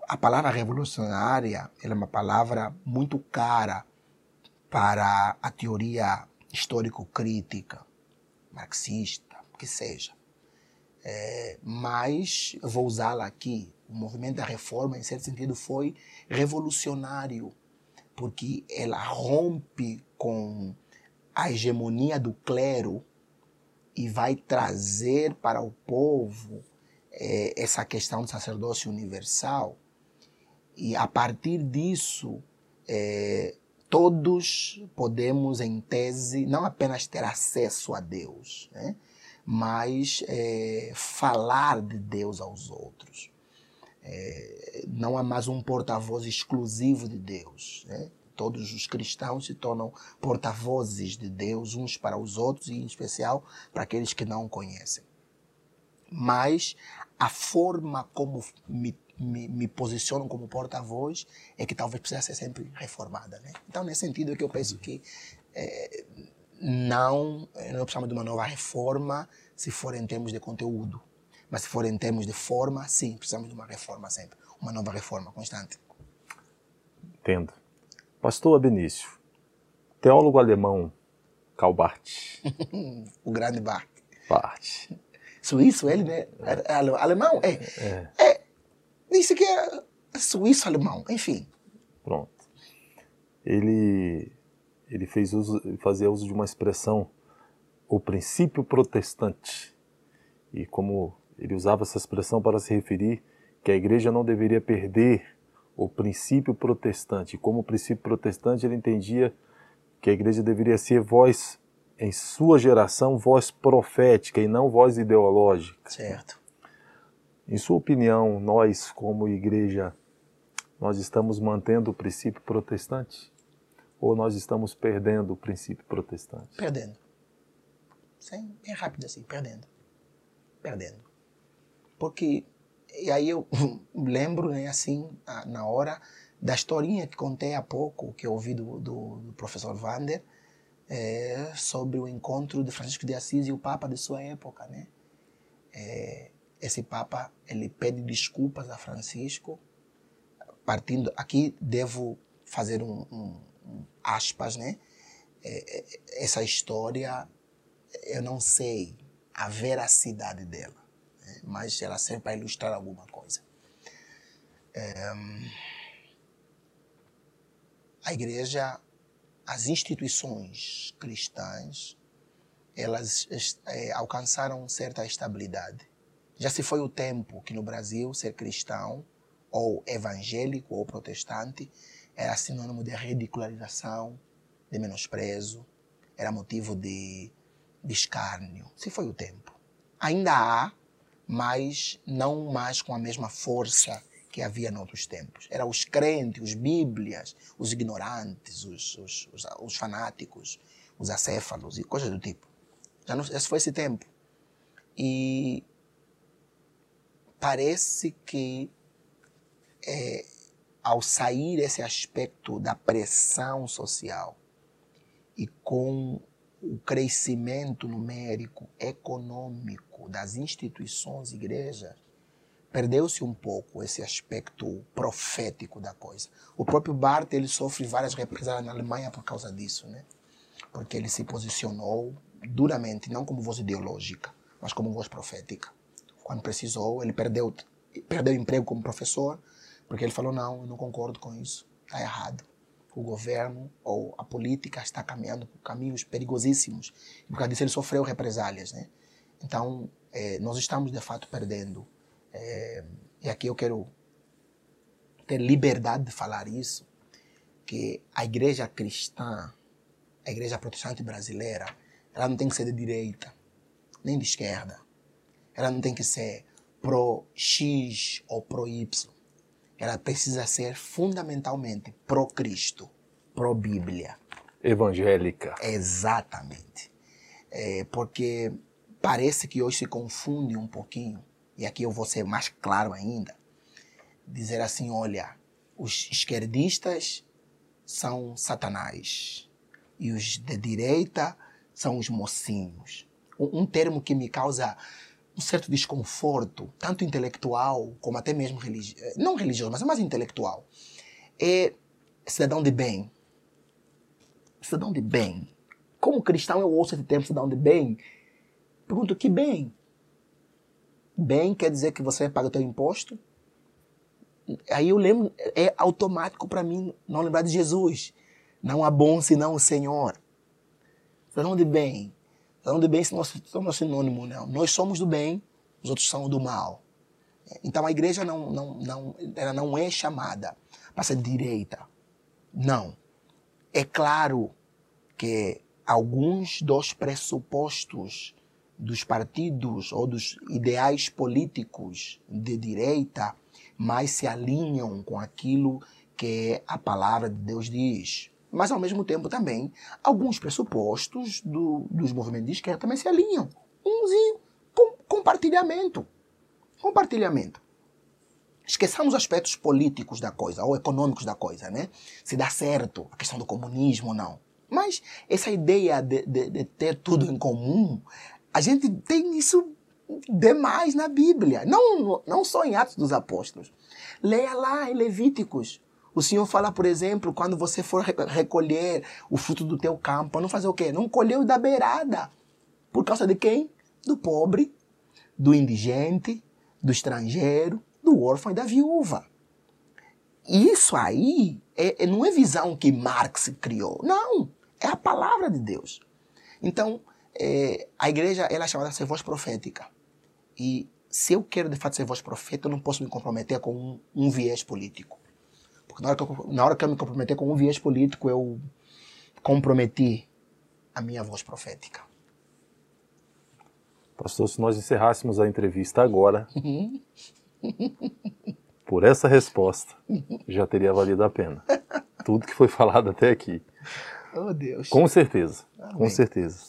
A palavra revolucionária é uma palavra muito cara para a teoria histórico-crítica, marxista, que seja. É, mas vou usá-la aqui. O movimento da reforma, em certo sentido, foi revolucionário, porque ela rompe com a hegemonia do clero e vai trazer para o povo é, essa questão do sacerdócio universal. E a partir disso, é, todos podemos, em tese, não apenas ter acesso a Deus, né? mas é, falar de Deus aos outros. Não há mais um porta-voz exclusivo de Deus. Né? Todos os cristãos se tornam porta-vozes de Deus uns para os outros e, em especial, para aqueles que não o conhecem. Mas a forma como me, me, me posicionam como porta-voz é que talvez precisa ser sempre reformada. Né? Então, nesse sentido, é que eu penso que é, não, não precisamos de uma nova reforma se for em termos de conteúdo. Mas se for em termos de forma, sim, precisamos de uma reforma sempre. Uma nova reforma constante. Entendo. Pastor Benício, teólogo alemão Karl Barth. o grande Barth. Barth. Suíço, ele, né? É, alemão? É. é. é disse que é suíço-alemão, enfim. Pronto. Ele ele fez uso, fazia uso de uma expressão, o princípio protestante. E como ele usava essa expressão para se referir que a igreja não deveria perder o princípio protestante. Como princípio protestante, ele entendia que a igreja deveria ser voz, em sua geração, voz profética e não voz ideológica. Certo. Em sua opinião, nós, como igreja, nós estamos mantendo o princípio protestante? Ou nós estamos perdendo o princípio protestante? Perdendo. Sim, bem rápido assim, perdendo. Perdendo. Porque, e aí eu lembro, né, assim, na hora, da historinha que contei há pouco, que eu ouvi do, do, do professor Vander, é, sobre o encontro de Francisco de Assis e o Papa de sua época, né? É, esse Papa, ele pede desculpas a Francisco, partindo, aqui devo fazer um, um aspas, né? É, é, essa história, eu não sei a veracidade dela? Mas ela serve para ilustrar alguma coisa. É, a igreja, as instituições cristãs, elas é, alcançaram certa estabilidade. Já se foi o tempo que no Brasil ser cristão, ou evangélico, ou protestante, era sinônimo de ridicularização, de menosprezo, era motivo de, de escárnio. Se foi o tempo. Ainda há, mas não mais com a mesma força que havia noutros tempos. Eram os crentes, os bíblias, os ignorantes, os, os, os, os fanáticos, os acéfalos e coisas do tipo. Já não, esse foi esse tempo. E parece que é, ao sair esse aspecto da pressão social e com o crescimento numérico econômico das instituições igrejas, perdeu-se um pouco esse aspecto profético da coisa. O próprio Barth ele sofre várias represálias na Alemanha por causa disso, né? Porque ele se posicionou duramente, não como voz ideológica, mas como voz profética. Quando precisou, ele perdeu perdeu emprego como professor, porque ele falou: não, eu não concordo com isso, está errado. O governo ou a política está caminhando por caminhos perigosíssimos. E por causa disso ele sofreu represálias. Né? Então, é, nós estamos de fato perdendo. É, e aqui eu quero ter liberdade de falar isso, que a igreja cristã, a igreja protestante brasileira, ela não tem que ser de direita, nem de esquerda. Ela não tem que ser pro X ou pro Y ela precisa ser fundamentalmente pró-Cristo, pró-Bíblia. Evangélica. Exatamente. É, porque parece que hoje se confunde um pouquinho, e aqui eu vou ser mais claro ainda, dizer assim, olha, os esquerdistas são satanás e os de direita são os mocinhos. Um, termo que me causa um certo desconforto, tanto intelectual como até mesmo religioso, eh, não religioso, mas mais intelectual. É cidadão de bem. Cidadão de bem. Como cristão eu ouço esse termo cidadão de bem. Pergunto, que bem? Bem quer dizer que você paga o seu imposto? Aí eu lembro, é automático para mim não lembrar de Jesus. Não há bom senão o Senhor. Cidadão de bem. Cidadão de bem não é sinônimo, não. Nós somos do bem, os outros são do mal. Então a igreja não, não, não, ela não é chamada para ser direita. Não. É claro que alguns dos pressupostos dos partidos ou dos ideais políticos de direita mais se alinham com aquilo que a palavra de Deus diz. Mas, ao mesmo tempo, também, alguns pressupostos do, dos movimentos de esquerda também se alinham. Em com, compartilhamento. Compartilhamento. Esqueçamos aspectos políticos da coisa, ou econômicos da coisa, né? Se dá certo a questão do comunismo ou não. Mas essa ideia de, de, de ter tudo em comum, a gente tem isso demais na Bíblia. Não, não só em Atos dos Apóstolos. Leia lá em Levíticos. O Senhor fala, por exemplo, quando você for recolher o fruto do teu campo, não fazer o quê? Não colher o da beirada. Por causa de quem? Do pobre, do indigente, do estrangeiro, do órfão e da viúva. Isso aí é, é, não é visão que Marx criou. Não, é a palavra de Deus. Então, é, a igreja ela é chamada de ser voz profética. E se eu quero de fato ser voz profeta, eu não posso me comprometer com um, um viés político. Porque na hora, que eu, na hora que eu me comprometer com um viés político, eu comprometi a minha voz profética. Pastor, se nós encerrássemos a entrevista agora, por essa resposta, já teria valido a pena. Tudo que foi falado até aqui. Oh, Deus. Com certeza, Amém. com certeza.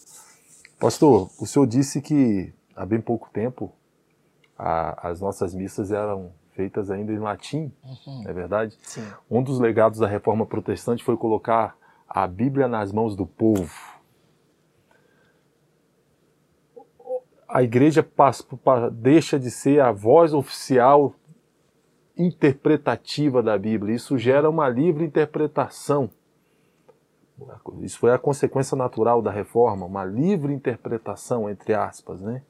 Pastor, o senhor disse que há bem pouco tempo a, as nossas missas eram feitas ainda em latim, uhum. é verdade? Sim. Um dos legados da reforma protestante foi colocar a Bíblia nas mãos do povo. A igreja passa, deixa de ser a voz oficial interpretativa da Bíblia. Isso gera uma livre interpretação. Isso foi a consequência natural da reforma, uma livre interpretação, entre aspas, né?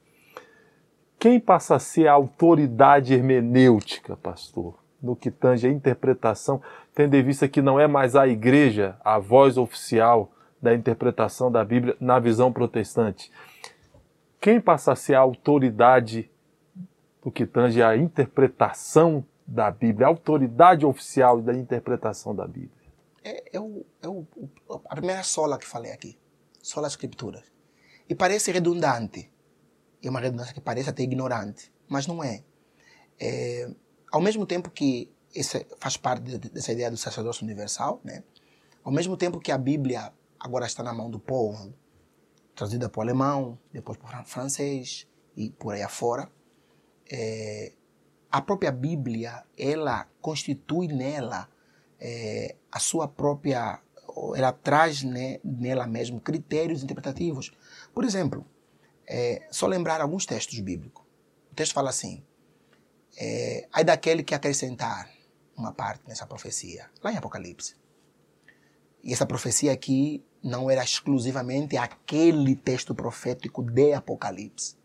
Quem passa a ser a autoridade hermenêutica, pastor, no que tange a interpretação, tendo em vista que não é mais a igreja a voz oficial da interpretação da Bíblia na visão protestante? Quem passa a ser a autoridade no que tange a interpretação da Bíblia, a autoridade oficial da interpretação da Bíblia? É, é, o, é o, a primeira sola que falei aqui, sola escritura. E parece redundante, é uma redundância que parece até ignorante, mas não é. é ao mesmo tempo que esse faz parte de, dessa ideia do sacerdócio universal, né? ao mesmo tempo que a Bíblia agora está na mão do povo, traduzida para o alemão, depois para o francês e por aí afora, é, a própria Bíblia, ela constitui nela é, a sua própria, ela traz né, nela mesmo critérios interpretativos. Por exemplo, é, só lembrar alguns textos bíblicos. O texto fala assim: é, daquele que acrescentar uma parte nessa profecia, lá em Apocalipse. E essa profecia aqui não era exclusivamente aquele texto profético de Apocalipse,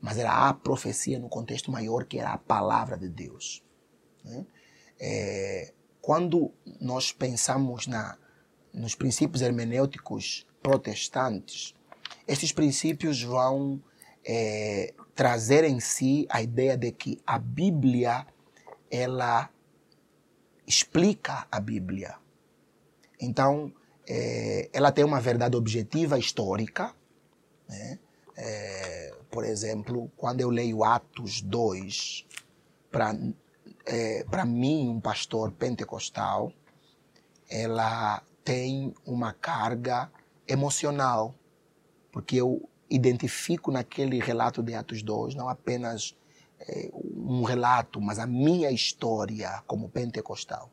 mas era a profecia no contexto maior que era a palavra de Deus. Né? É, quando nós pensamos na, nos princípios hermenêuticos protestantes, estes princípios vão é, trazer em si a ideia de que a Bíblia ela explica a Bíblia. Então, é, ela tem uma verdade objetiva histórica. Né? É, por exemplo, quando eu leio Atos 2, para é, mim, um pastor pentecostal, ela tem uma carga emocional porque eu identifico naquele relato de Atos 2 não apenas é, um relato, mas a minha história como pentecostal.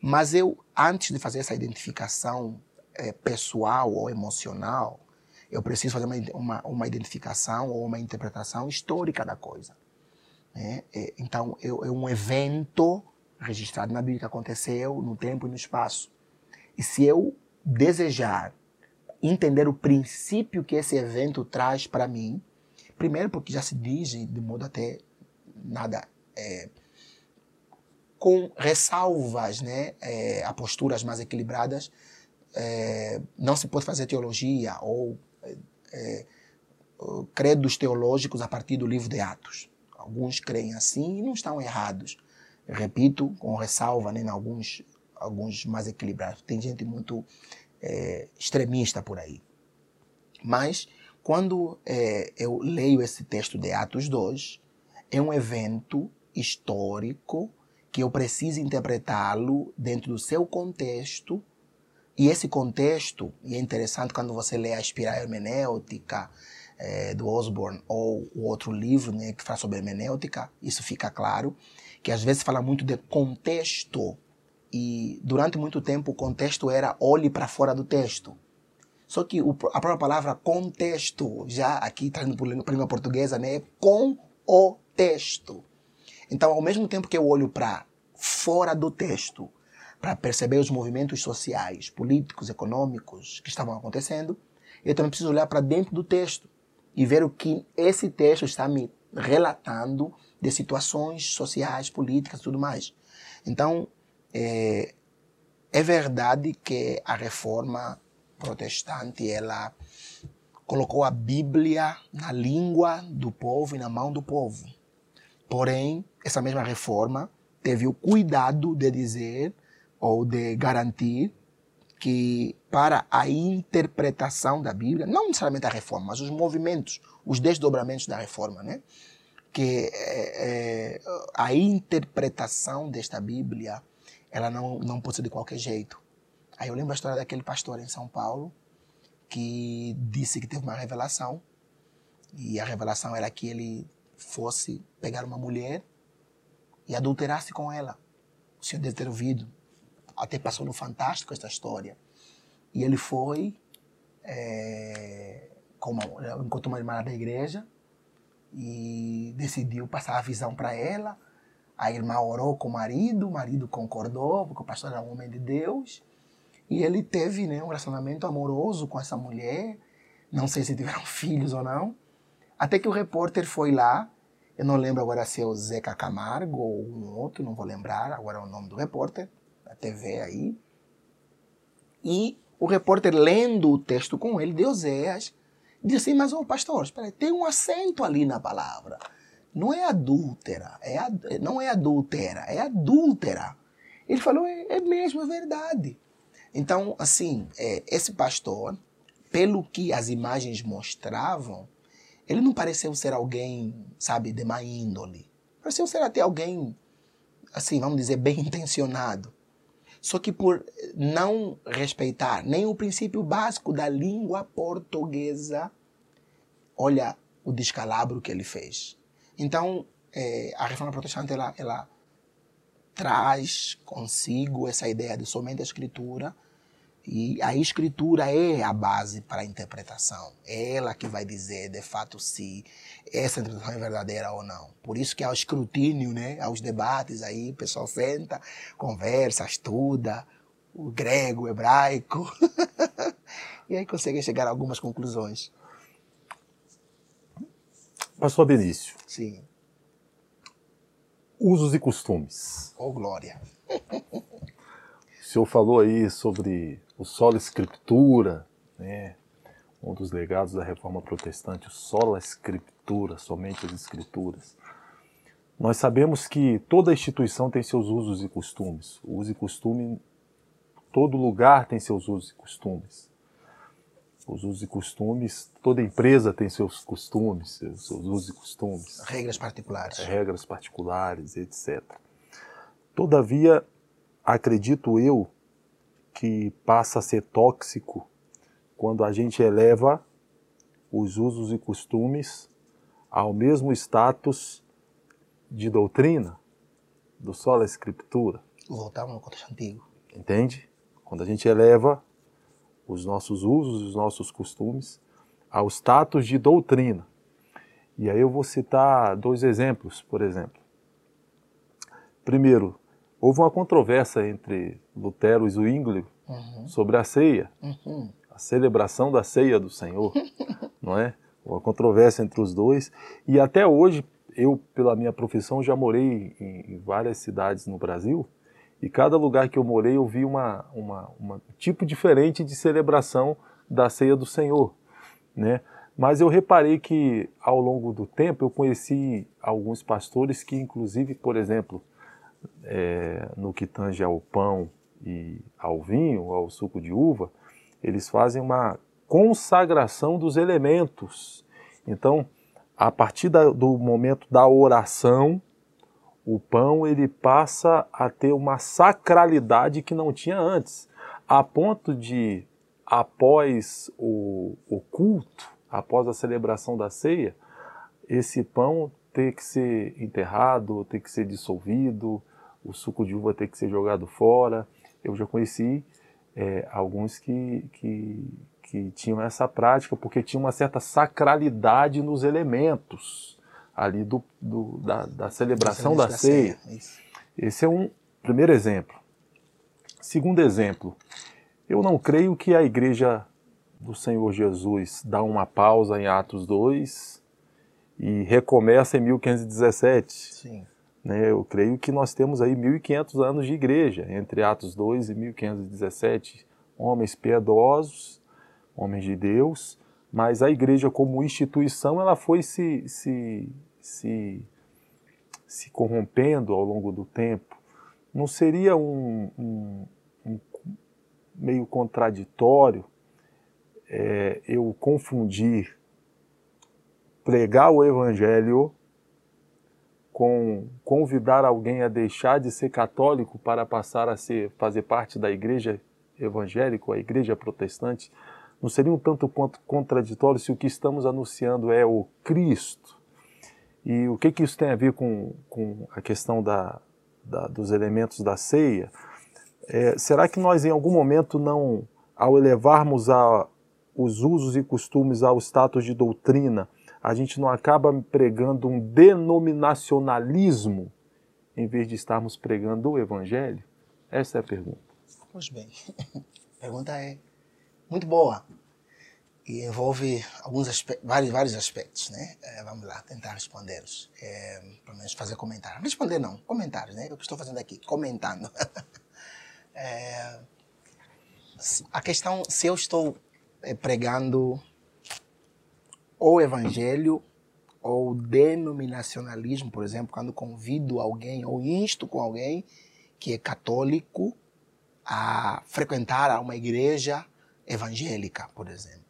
Mas eu, antes de fazer essa identificação é, pessoal ou emocional, eu preciso fazer uma, uma, uma identificação ou uma interpretação histórica da coisa. Né? É, então, é, um evento registrado na Bíblia que aconteceu no tempo e no espaço. E se eu desejar entender o princípio que esse evento traz para mim, primeiro porque já se diz de modo até nada é, com ressalvas né, é, a posturas mais equilibradas, é, não se pode fazer teologia ou credos teológicos a partir do livro de Atos. Alguns creem assim e não estão errados. Repito, com ressalva né, em alguns, alguns mais equilibrados. Tem gente muito é, extremista por aí. Mas, quando é, eu leio esse texto de Atos 2, é um evento histórico que eu preciso interpretá-lo dentro do seu contexto. E esse contexto, e é interessante quando você lê a espiral hermenêutica é, do Osborne ou o outro livro né, que fala sobre hermenêutica, isso fica claro, que às vezes fala muito de contexto. E durante muito tempo o contexto era olhe para fora do texto. Só que o, a própria palavra contexto, já aqui trazendo para a língua portuguesa, né, é com o texto. Então, ao mesmo tempo que eu olho para fora do texto, para perceber os movimentos sociais, políticos, econômicos que estavam acontecendo, eu também preciso olhar para dentro do texto e ver o que esse texto está me relatando de situações sociais, políticas e tudo mais. Então, é, é verdade que a reforma protestante ela colocou a Bíblia na língua do povo e na mão do povo. Porém, essa mesma reforma teve o cuidado de dizer ou de garantir que para a interpretação da Bíblia, não necessariamente a reforma, mas os movimentos, os desdobramentos da reforma, né? que é, é, a interpretação desta Bíblia ela não, não pode ser de qualquer jeito. Aí eu lembro a história daquele pastor em São Paulo que disse que teve uma revelação e a revelação era que ele fosse pegar uma mulher e adulterasse com ela. O senhor deve ter ouvido. Até passou no Fantástico esta história. E ele foi, é, uma, encontrou uma irmã da igreja e decidiu passar a visão para ela. A irmã orou com o marido, o marido concordou, porque o pastor era um homem de Deus. E ele teve né, um relacionamento amoroso com essa mulher. Não sei se tiveram filhos ou não. Até que o repórter foi lá eu não lembro agora se é o Zeca Camargo ou um outro, não vou lembrar agora é o nome do repórter, TV aí. E o repórter lendo o texto com ele, de Oséias, disse assim, mas oh, pastor, espera tem um acento ali na palavra. Não é adúltera, é ad, não é adúltera, é adúltera. Ele falou, é, é mesmo, é verdade. Então, assim, é, esse pastor, pelo que as imagens mostravam, ele não pareceu ser alguém, sabe, de má índole. Pareceu ser até alguém, assim, vamos dizer, bem intencionado. Só que por não respeitar nem o princípio básico da língua portuguesa, olha o descalabro que ele fez. Então, é, a reforma protestante, ela, ela traz consigo essa ideia de somente a escritura, e a escritura é a base para a interpretação. É ela que vai dizer, de fato, se essa interpretação é verdadeira ou não. Por isso que há o escrutínio, né? aos debates aí, o pessoal senta, conversa, estuda o grego, o hebraico. e aí consegue chegar a algumas conclusões. Pastor Benício. Sim. Usos e costumes. Oh, glória. o senhor falou aí sobre o solo escritura, né? um dos legados da reforma protestante, o solo escritura, somente as escrituras. Nós sabemos que toda instituição tem seus usos e costumes. O uso e costume, todo lugar tem seus usos e costumes. Os usos e costumes, toda empresa tem seus costumes, seus usos e costumes. Regras particulares. Regras particulares, etc. Todavia, acredito eu que passa a ser tóxico quando a gente eleva os usos e costumes ao mesmo status de doutrina do sola escritura. Voltamos no contexto antigo. Entende? Quando a gente eleva os nossos usos, os nossos costumes ao status de doutrina. E aí eu vou citar dois exemplos, por exemplo. Primeiro, houve uma controvérsia entre Lutero e Zwingli uhum. sobre a ceia, uhum. a celebração da ceia do Senhor, não é? Uma controvérsia entre os dois. E até hoje, eu, pela minha profissão, já morei em, em várias cidades no Brasil e cada lugar que eu morei eu vi uma, uma, uma tipo diferente de celebração da ceia do Senhor, né? Mas eu reparei que ao longo do tempo eu conheci alguns pastores que, inclusive, por exemplo, é, no que tange ao pão e ao vinho, ao suco de uva, eles fazem uma consagração dos elementos. Então, a partir da, do momento da oração, o pão ele passa a ter uma sacralidade que não tinha antes, a ponto de, após o, o culto, após a celebração da ceia, esse pão ter que ser enterrado, ter que ser dissolvido, o suco de uva ter que ser jogado fora. Eu já conheci é, alguns que, que, que tinham essa prática porque tinha uma certa sacralidade nos elementos ali do, do da, da, celebração da, da ceia. ceia. Esse é um primeiro exemplo. Segundo exemplo, eu não creio que a igreja do Senhor Jesus dá uma pausa em Atos 2 e recomeça em 1517. Sim. Né, eu creio que nós temos aí 1500 anos de igreja, entre Atos 2 e 1517, homens piedosos, homens de Deus, mas a igreja como instituição ela foi se, se se, se corrompendo ao longo do tempo, não seria um, um, um meio contraditório é, eu confundir pregar o evangelho com convidar alguém a deixar de ser católico para passar a ser fazer parte da igreja evangélica, a igreja protestante, não seria um tanto quanto contraditório se o que estamos anunciando é o Cristo e o que, que isso tem a ver com, com a questão da, da dos elementos da ceia? É, será que nós em algum momento não, ao elevarmos a, os usos e costumes ao status de doutrina, a gente não acaba pregando um denominacionalismo em vez de estarmos pregando o evangelho? Essa é a pergunta. Pois bem, a pergunta é muito boa e envolve alguns aspectos, vários, vários aspectos, né? É, vamos lá, tentar respondê-los. É, pelo menos fazer comentários. Responder não, comentários, né? É o que estou fazendo aqui, comentando. é, a questão, se eu estou é, pregando ou evangelho ou denominacionalismo, por exemplo, quando convido alguém ou insto com alguém que é católico a frequentar uma igreja evangélica, por exemplo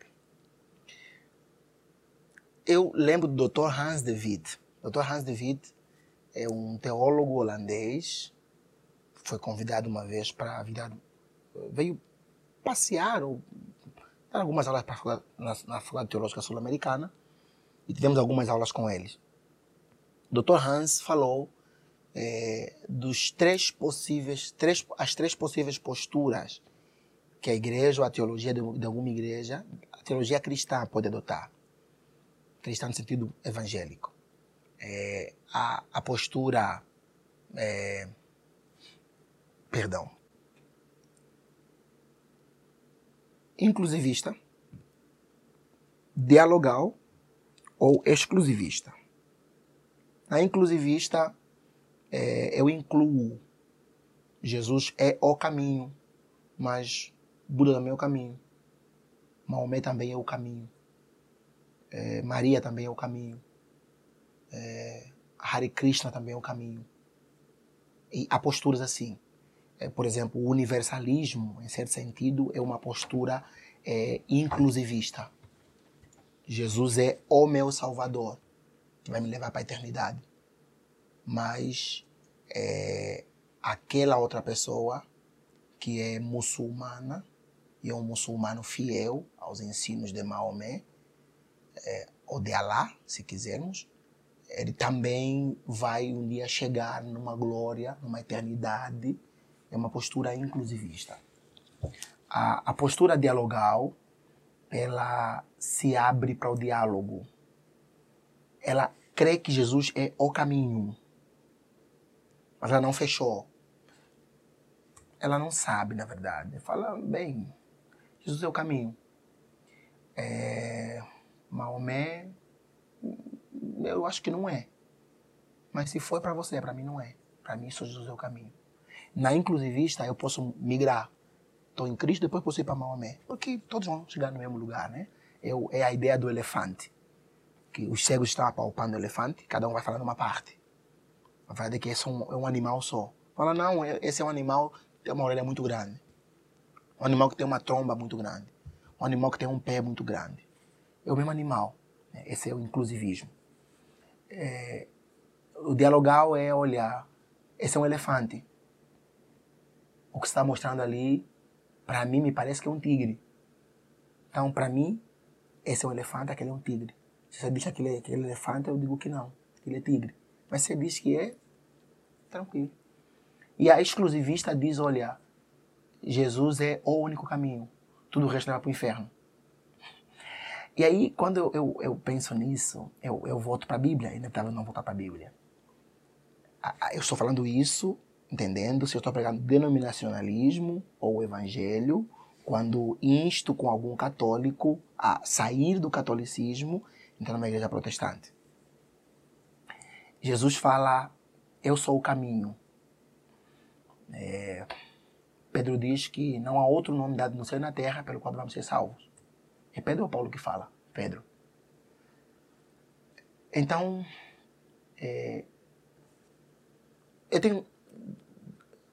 eu lembro do Dr. Hans de Witt. Dr. Hans de Witt é um teólogo holandês. Foi convidado uma vez para virar, veio passear ou dar algumas aulas pra, na, na Faculdade Teológica Sul-Americana e tivemos algumas aulas com eles. Dr. Hans falou é, dos três possíveis, três, as três possíveis posturas que a igreja ou a teologia de, de alguma igreja, a teologia cristã pode adotar cristã no sentido evangélico. É, a, a postura, é, perdão, inclusivista, dialogal ou exclusivista. Na inclusivista, é, eu incluo Jesus é o caminho, mas Buda também é o caminho. Maomé também é o caminho. É, Maria também é o caminho. É, Hare Krishna também é o caminho. E há posturas assim. É, por exemplo, o universalismo, em certo sentido, é uma postura é, inclusivista. Jesus é o meu Salvador, que vai me levar para a eternidade. Mas é, aquela outra pessoa que é muçulmana e é um muçulmano fiel aos ensinos de Maomé, é, ou de Alá, se quisermos, ele também vai um dia chegar numa glória, numa eternidade. É uma postura inclusivista. A, a postura dialogal ela se abre para o diálogo. Ela crê que Jesus é o caminho, mas ela não fechou. Ela não sabe, na verdade. Fala, bem, Jesus é o caminho. É, Maomé, eu acho que não é. Mas se foi para você, para mim não é. Para mim, só Jesus é o caminho. Na inclusivista, eu posso migrar. Estou em Cristo, depois posso ir para Maomé. Porque todos vão chegar no mesmo lugar, né? É, é a ideia do elefante. Que os cegos estão apalpando o elefante, cada um vai falando uma parte. A verdade é que esse é um, é um animal só. Fala, não, é, esse é um animal que tem uma orelha muito grande. Um animal que tem uma tromba muito grande. Um animal que tem um pé muito grande. É o mesmo animal. Né? Esse é o inclusivismo. É, o dialogal é olhar, esse é um elefante. O que está mostrando ali, para mim, me parece que é um tigre. Então, para mim, esse é um elefante, aquele é um tigre. Se você diz que aquele é aquele elefante, eu digo que não, aquele é tigre. Mas você diz que é, tranquilo. E a exclusivista diz, olha, Jesus é o único caminho, tudo o resto vai para o inferno. E aí, quando eu, eu, eu penso nisso, eu, eu volto para a Bíblia, inevitável não voltar para a Bíblia. Eu estou falando isso, entendendo se eu estou pregando denominacionalismo ou evangelho, quando insto com algum católico a sair do catolicismo e entrar numa igreja protestante. Jesus fala, eu sou o caminho. É, Pedro diz que não há outro nome dado no céu e na terra pelo qual vamos ser salvos. É Pedro ou Paulo que fala? Pedro. Então, é, eu tenho.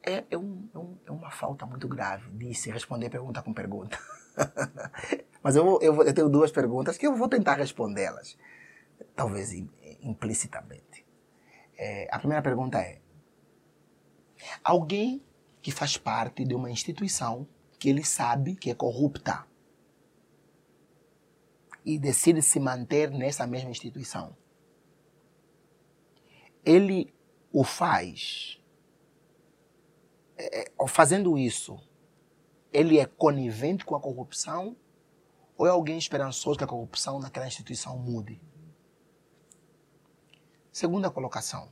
É, é, um, é, um, é, uma falta muito grave de se responder pergunta com pergunta. Mas eu, eu, eu, tenho duas perguntas que eu vou tentar respondê-las, talvez implicitamente. É, a primeira pergunta é: alguém que faz parte de uma instituição que ele sabe que é corrupta e decide se manter nessa mesma instituição. Ele o faz. É, é fazendo isso, ele é conivente com a corrupção ou é alguém esperançoso que a corrupção naquela instituição mude? Segunda colocação.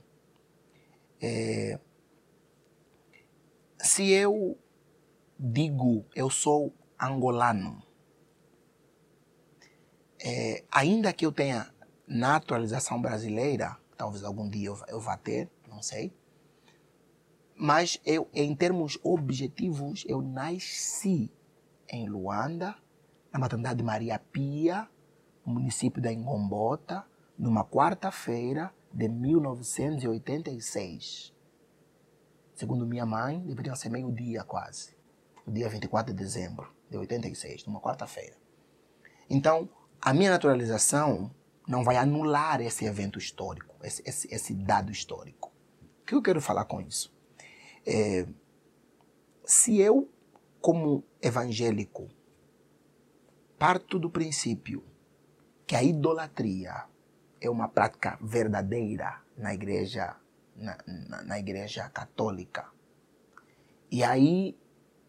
É, se eu digo eu sou angolano, é, ainda que eu tenha naturalização brasileira, talvez algum dia eu, eu vá ter, não sei, mas eu, em termos objetivos, eu nasci em Luanda, na maternidade de Maria Pia, no município da Engombota, numa quarta-feira de 1986. Segundo minha mãe, deveria ser meio-dia quase. O dia 24 de dezembro de 86, numa quarta-feira. Então, a minha naturalização não vai anular esse evento histórico, esse, esse, esse dado histórico. O que eu quero falar com isso? É, se eu, como evangélico, parto do princípio que a idolatria é uma prática verdadeira na igreja, na, na, na igreja católica, e aí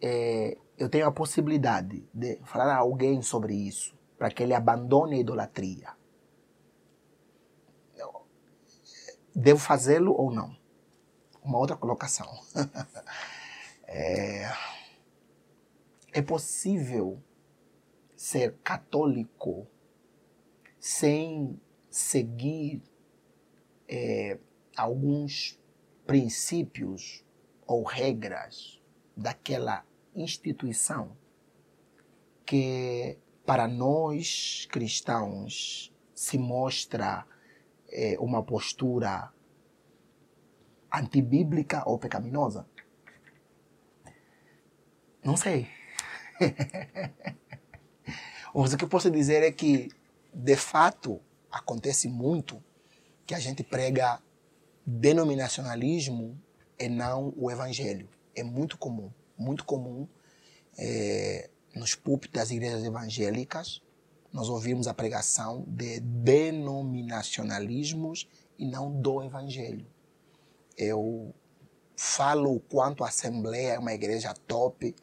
é, eu tenho a possibilidade de falar a alguém sobre isso, para que ele abandone a idolatria. Devo fazê-lo ou não? Uma outra colocação. é, é possível ser católico sem seguir é, alguns princípios ou regras daquela instituição que para nós cristãos se mostra é, uma postura antibíblica ou pecaminosa? Não sei. Mas o que eu posso dizer é que, de fato, acontece muito que a gente prega denominacionalismo e não o evangelho. É muito comum, muito comum é, nos púlpitos das igrejas evangélicas, nós ouvimos a pregação de denominacionalismos e não do evangelho. Eu falo o quanto a Assembleia é uma igreja top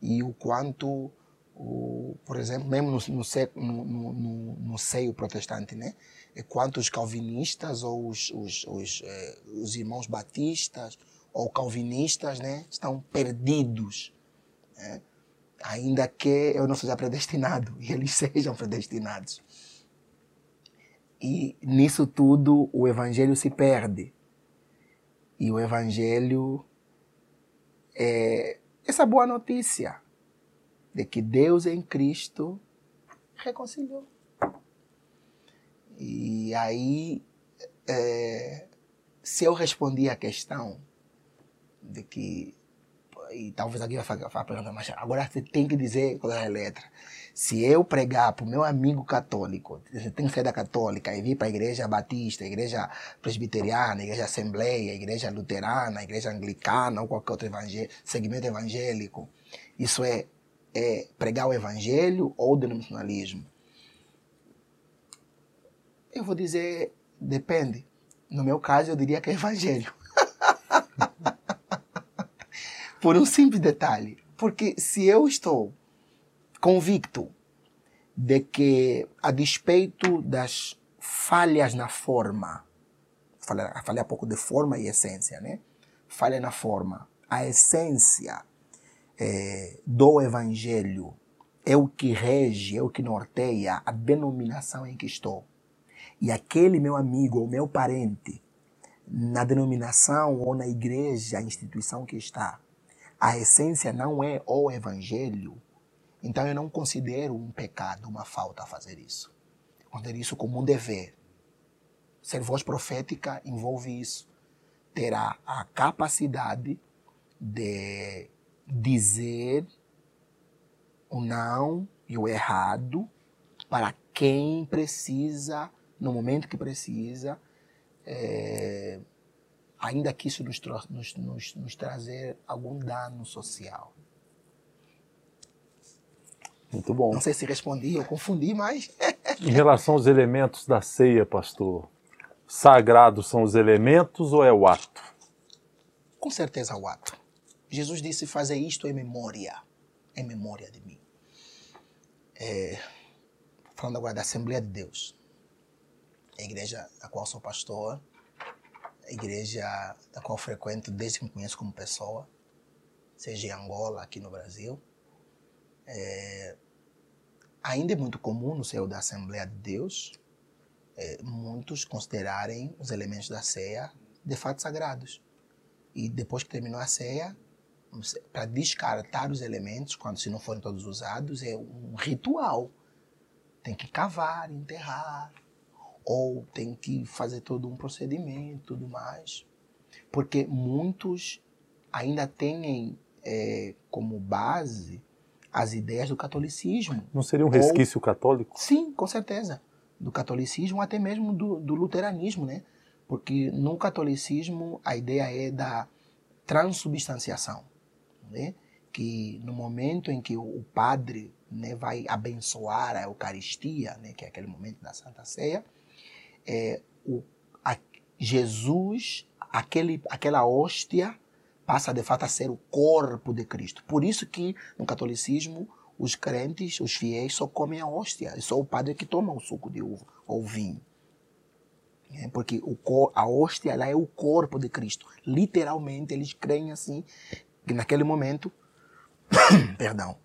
e o quanto o por exemplo, mesmo no, no, no, no, no seio protestante, né? É quanto os calvinistas ou os, os, os, eh, os irmãos batistas ou calvinistas né, estão perdidos. Né? Ainda que eu não seja predestinado e eles sejam predestinados. E nisso tudo o evangelho se perde. E o evangelho é essa boa notícia de que Deus em Cristo reconciliou. E aí, é, se eu respondi a questão de que, e talvez alguém vai fazer a pergunta, mas agora você tem que dizer qual é a letra. Se eu pregar para o meu amigo católico, tem ser da católica e vir para a igreja batista, igreja presbiteriana, igreja assembleia, igreja luterana, igreja anglicana ou qualquer outro segmento evangélico, isso é, é pregar o evangelho ou o denominacionalismo? Eu vou dizer, depende. No meu caso, eu diria que é evangelho. Por um simples detalhe. Porque se eu estou convicto de que, a despeito das falhas na forma, falei, falei há pouco de forma e essência, né? Falha na forma. A essência é, do evangelho é o que rege, é o que norteia a denominação em que estou e aquele meu amigo ou meu parente, na denominação ou na igreja, a instituição que está, a essência não é o evangelho, então eu não considero um pecado, uma falta fazer isso. Eu considero isso como um dever. Ser voz profética envolve isso. Terá a capacidade de dizer o não e o errado para quem precisa no momento que precisa, é, ainda que isso nos, nos, nos, nos trazer algum dano social. Muito bom. Não sei se respondi, eu confundi, mas. em relação aos elementos da ceia, pastor, sagrados são os elementos ou é o ato? Com certeza o ato. Jesus disse: fazer isto em memória, em memória de mim. É, falando agora da Assembleia de Deus a igreja da qual sou pastor, a igreja da qual frequento desde que me conheço como pessoa, seja em Angola, aqui no Brasil. É, ainda é muito comum no seio da Assembleia de Deus é, muitos considerarem os elementos da ceia de fato sagrados. E depois que terminou a ceia, para descartar os elementos, quando se não forem todos usados, é um ritual. Tem que cavar, enterrar, ou tem que fazer todo um procedimento tudo mais. Porque muitos ainda têm é, como base as ideias do catolicismo. Não seria um resquício ou, católico? Sim, com certeza. Do catolicismo, até mesmo do, do luteranismo, né? Porque no catolicismo a ideia é da transubstanciação, né? que no momento em que o padre né, vai abençoar a Eucaristia, né, que é aquele momento da Santa Ceia, é, o, a, Jesus, aquele, aquela hóstia, passa de fato a ser o corpo de Cristo. Por isso que no catolicismo os crentes, os fiéis, só comem a hóstia. É só o padre que toma o suco de uva ou vinho. É, porque o, a hóstia ela é o corpo de Cristo. Literalmente, eles creem assim, que naquele momento, perdão,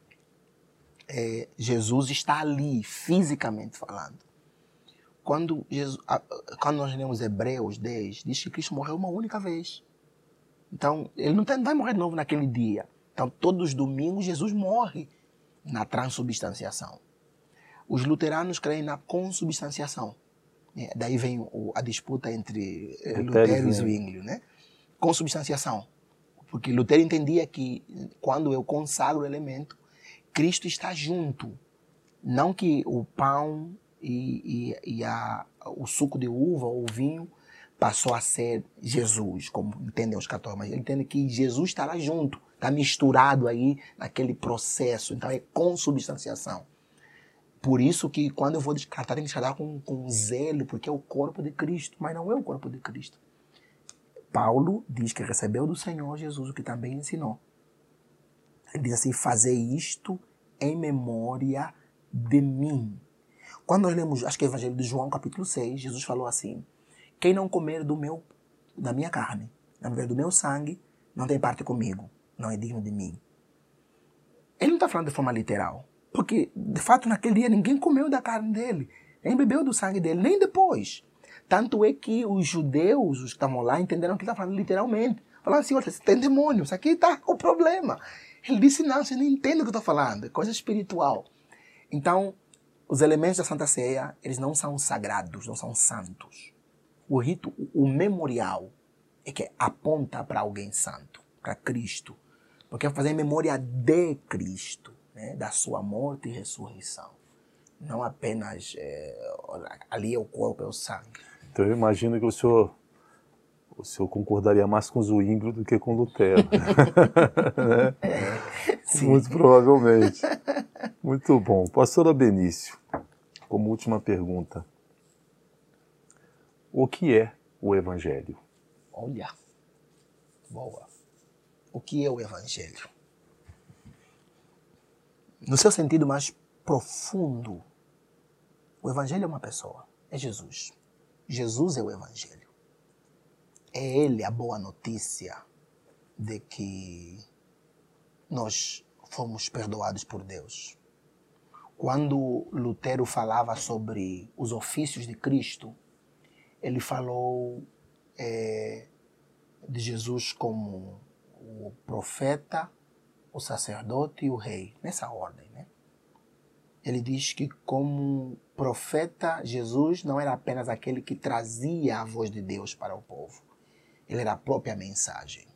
é, Jesus está ali, fisicamente falando. Quando, Jesus, quando nós lemos Hebreus 10, diz que Cristo morreu uma única vez. Então, ele não vai morrer de novo naquele dia. Então, todos os domingos, Jesus morre na transubstanciação. Os luteranos creem na consubstanciação. É, daí vem o, a disputa entre eh, Lutero e Zwinglio, né? Consubstanciação. Porque Lutero entendia que quando eu consagro o elemento, Cristo está junto. Não que o pão e, e, e a, o suco de uva ou o vinho passou a ser Jesus, como entendem os católicos, mas ele entende que Jesus estará junto, está misturado aí naquele processo, então é consubstanciação. Por isso que quando eu vou descartar, tem que descartar com, com zelo, porque é o corpo de Cristo, mas não é o corpo de Cristo. Paulo diz que recebeu do Senhor Jesus o que também ensinou. Ele diz assim: fazer isto em memória de mim. Quando nós lemos, acho que é o Evangelho de João, capítulo 6, Jesus falou assim: Quem não comer do meu, da minha carne, não beber do meu sangue, não tem parte comigo, não é digno de mim. Ele não está falando de forma literal, porque de fato naquele dia ninguém comeu da carne dele, nem bebeu do sangue dele, nem depois. Tanto é que os judeus, os que estavam lá, entenderam que ele está falando literalmente. Falaram assim: olha, você tem demônio, isso aqui está o problema. Ele disse: não, você não entende o que eu estou falando, é coisa espiritual. Então, os elementos da Santa Ceia, eles não são sagrados, não são santos. O rito, o memorial, é que aponta para alguém santo, para Cristo. Porque é fazer memória de Cristo, né? da sua morte e ressurreição. Não apenas é, ali é o corpo, é o sangue. Então eu imagino que o senhor o senhor concordaria mais com Zwingli do que com Lutero. né? é, Muito provavelmente. Muito bom. Pastora Benício, como última pergunta. O que é o Evangelho? Olha, boa. O que é o Evangelho? No seu sentido mais profundo, o Evangelho é uma pessoa, é Jesus. Jesus é o Evangelho é ele a boa notícia de que nós fomos perdoados por Deus. Quando Lutero falava sobre os ofícios de Cristo, ele falou é, de Jesus como o profeta, o sacerdote e o rei, nessa ordem. Né? Ele diz que, como profeta, Jesus não era apenas aquele que trazia a voz de Deus para o povo, ele era a própria mensagem.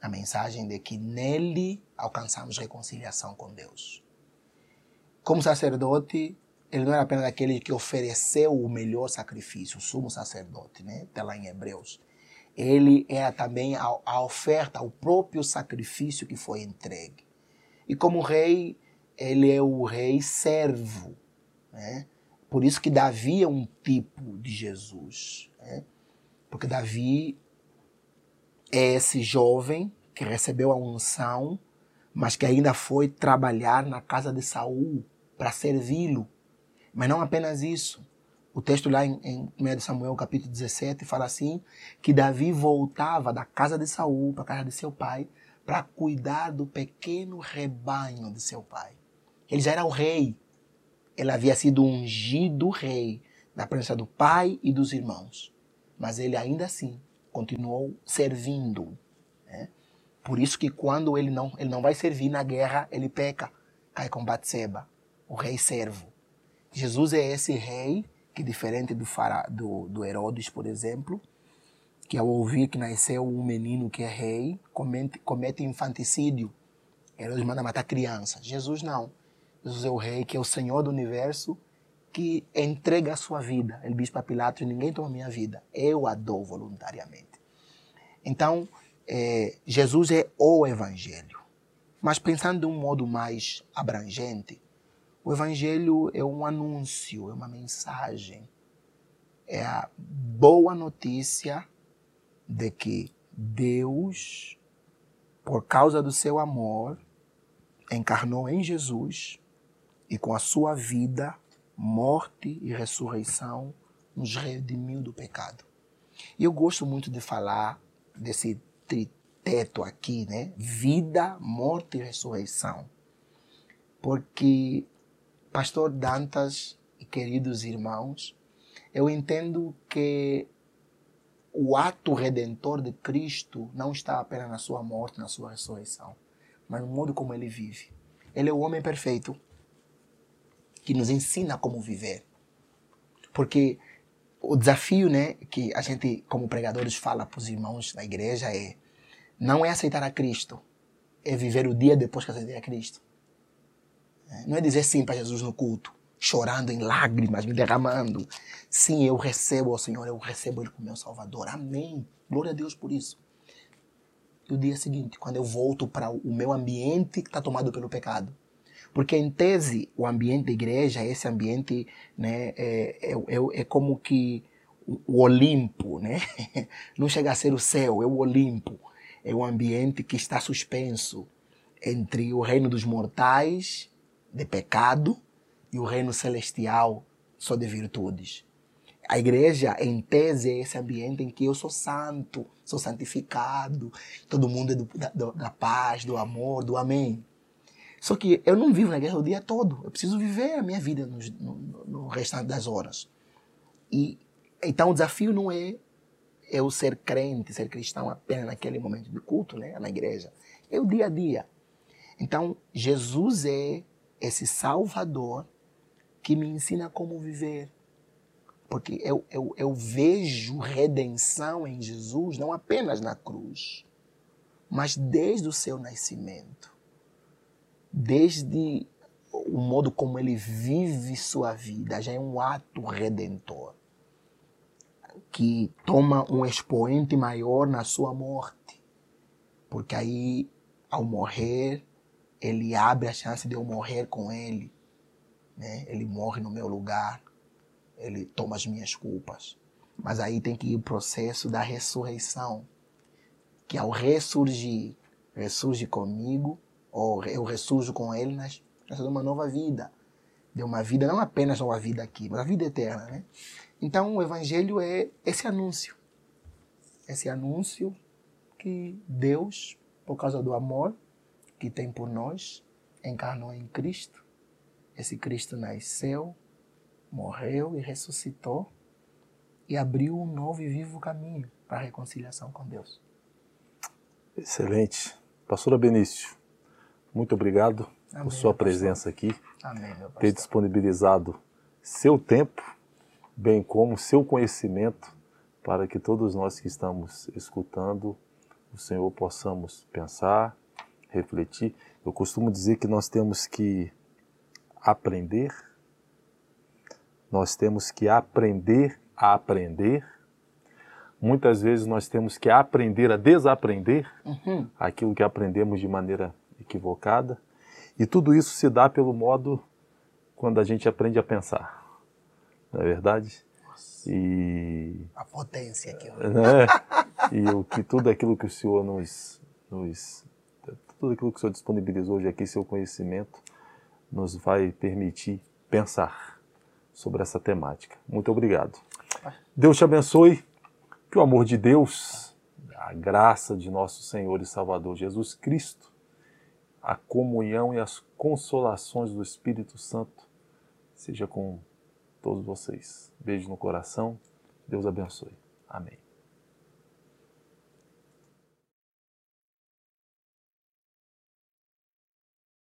A mensagem de que nele alcançamos reconciliação com Deus. Como sacerdote, ele não era apenas aquele que ofereceu o melhor sacrifício, o sumo sacerdote, né? Está lá em Hebreus. Ele era também a, a oferta, o próprio sacrifício que foi entregue. E como rei, ele é o rei servo. Né? Por isso que Davi é um tipo de Jesus. Né? Porque Davi é esse jovem que recebeu a unção, mas que ainda foi trabalhar na casa de Saul para servi-lo. Mas não apenas isso. O texto lá em, em 1 Samuel, capítulo 17, fala assim, que Davi voltava da casa de Saul para a casa de seu pai para cuidar do pequeno rebanho de seu pai. Ele já era o rei. Ele havia sido ungido rei na presença do pai e dos irmãos mas ele ainda assim continuou servindo. Né? Por isso que quando ele não, ele não vai servir na guerra, ele peca, cai com Batseba, o rei servo. Jesus é esse rei que, diferente do, fara, do, do Herodes, por exemplo, que ao ouvir que nasceu um menino que é rei, comete, comete infanticídio. Herodes manda matar criança. Jesus não. Jesus é o rei que é o Senhor do universo que entrega a sua vida. Ele diz para Pilatos: ninguém toma minha vida, eu a dou voluntariamente. Então, é, Jesus é o Evangelho. Mas pensando de um modo mais abrangente, o Evangelho é um anúncio, é uma mensagem, é a boa notícia de que Deus, por causa do seu amor, encarnou em Jesus e com a sua vida morte e ressurreição nos redimiu do pecado. E eu gosto muito de falar desse triteto aqui, né? Vida, morte e ressurreição. Porque, pastor Dantas e queridos irmãos, eu entendo que o ato redentor de Cristo não está apenas na sua morte, na sua ressurreição, mas no modo como ele vive. Ele é o homem perfeito que nos ensina como viver. Porque o desafio né, que a gente, como pregadores, fala para os irmãos da igreja é não é aceitar a Cristo, é viver o dia depois que aceitei a Cristo. É, não é dizer sim para Jesus no culto, chorando em lágrimas, me derramando. Sim, eu recebo o Senhor, eu recebo Ele como meu Salvador. Amém. Glória a Deus por isso. E o dia seguinte, quando eu volto para o meu ambiente que está tomado pelo pecado, porque, em tese, o ambiente da igreja, esse ambiente, né, é, é, é, é como que o Olimpo, né? Não chega a ser o céu, é o Olimpo. É um ambiente que está suspenso. entre o reino dos mortais, de pecado, e o reino celestial, só de virtudes. A igreja, em tese, é esse ambiente em que eu sou santo, sou santificado, todo mundo é do, da, da, paz, do amor, do amém. Só que eu não vivo na igreja o dia todo. Eu preciso viver a minha vida no, no, no restante das horas. E então o desafio não é eu ser crente, ser cristão apenas naquele momento de culto, né, na igreja. É o dia a dia. Então, Jesus é esse Salvador que me ensina como viver. Porque eu, eu, eu vejo redenção em Jesus não apenas na cruz, mas desde o seu nascimento. Desde o modo como ele vive sua vida, já é um ato redentor que toma um expoente maior na sua morte. Porque aí, ao morrer, ele abre a chance de eu morrer com ele. Né? Ele morre no meu lugar, ele toma as minhas culpas. Mas aí tem que ir o processo da ressurreição, que ao ressurgir, ressurge comigo, ou eu ressurjo com ele nas de uma nova vida. De uma vida, não apenas uma vida aqui, mas a vida eterna. Né? Então o Evangelho é esse anúncio. Esse anúncio que Deus, por causa do amor que tem por nós, encarnou em Cristo. Esse Cristo nasceu, morreu e ressuscitou e abriu um novo e vivo caminho para a reconciliação com Deus. Excelente. Pastora Benício, muito obrigado Amém, por sua presença aqui, Amém, ter disponibilizado seu tempo, bem como seu conhecimento, para que todos nós que estamos escutando o Senhor possamos pensar, refletir. Eu costumo dizer que nós temos que aprender, nós temos que aprender a aprender. Muitas vezes nós temos que aprender a desaprender uhum. aquilo que aprendemos de maneira equivocada. E tudo isso se dá pelo modo quando a gente aprende a pensar. Não é verdade? Nossa. E a potência aqui. Né? E o que tudo aquilo que o Senhor nos, nos tudo aquilo que o Senhor disponibilizou hoje aqui, seu conhecimento, nos vai permitir pensar sobre essa temática. Muito obrigado. Deus te abençoe, que o amor de Deus, a graça de nosso Senhor e Salvador Jesus Cristo, a comunhão e as consolações do Espírito Santo seja com todos vocês. Beijo no coração. Deus abençoe. Amém.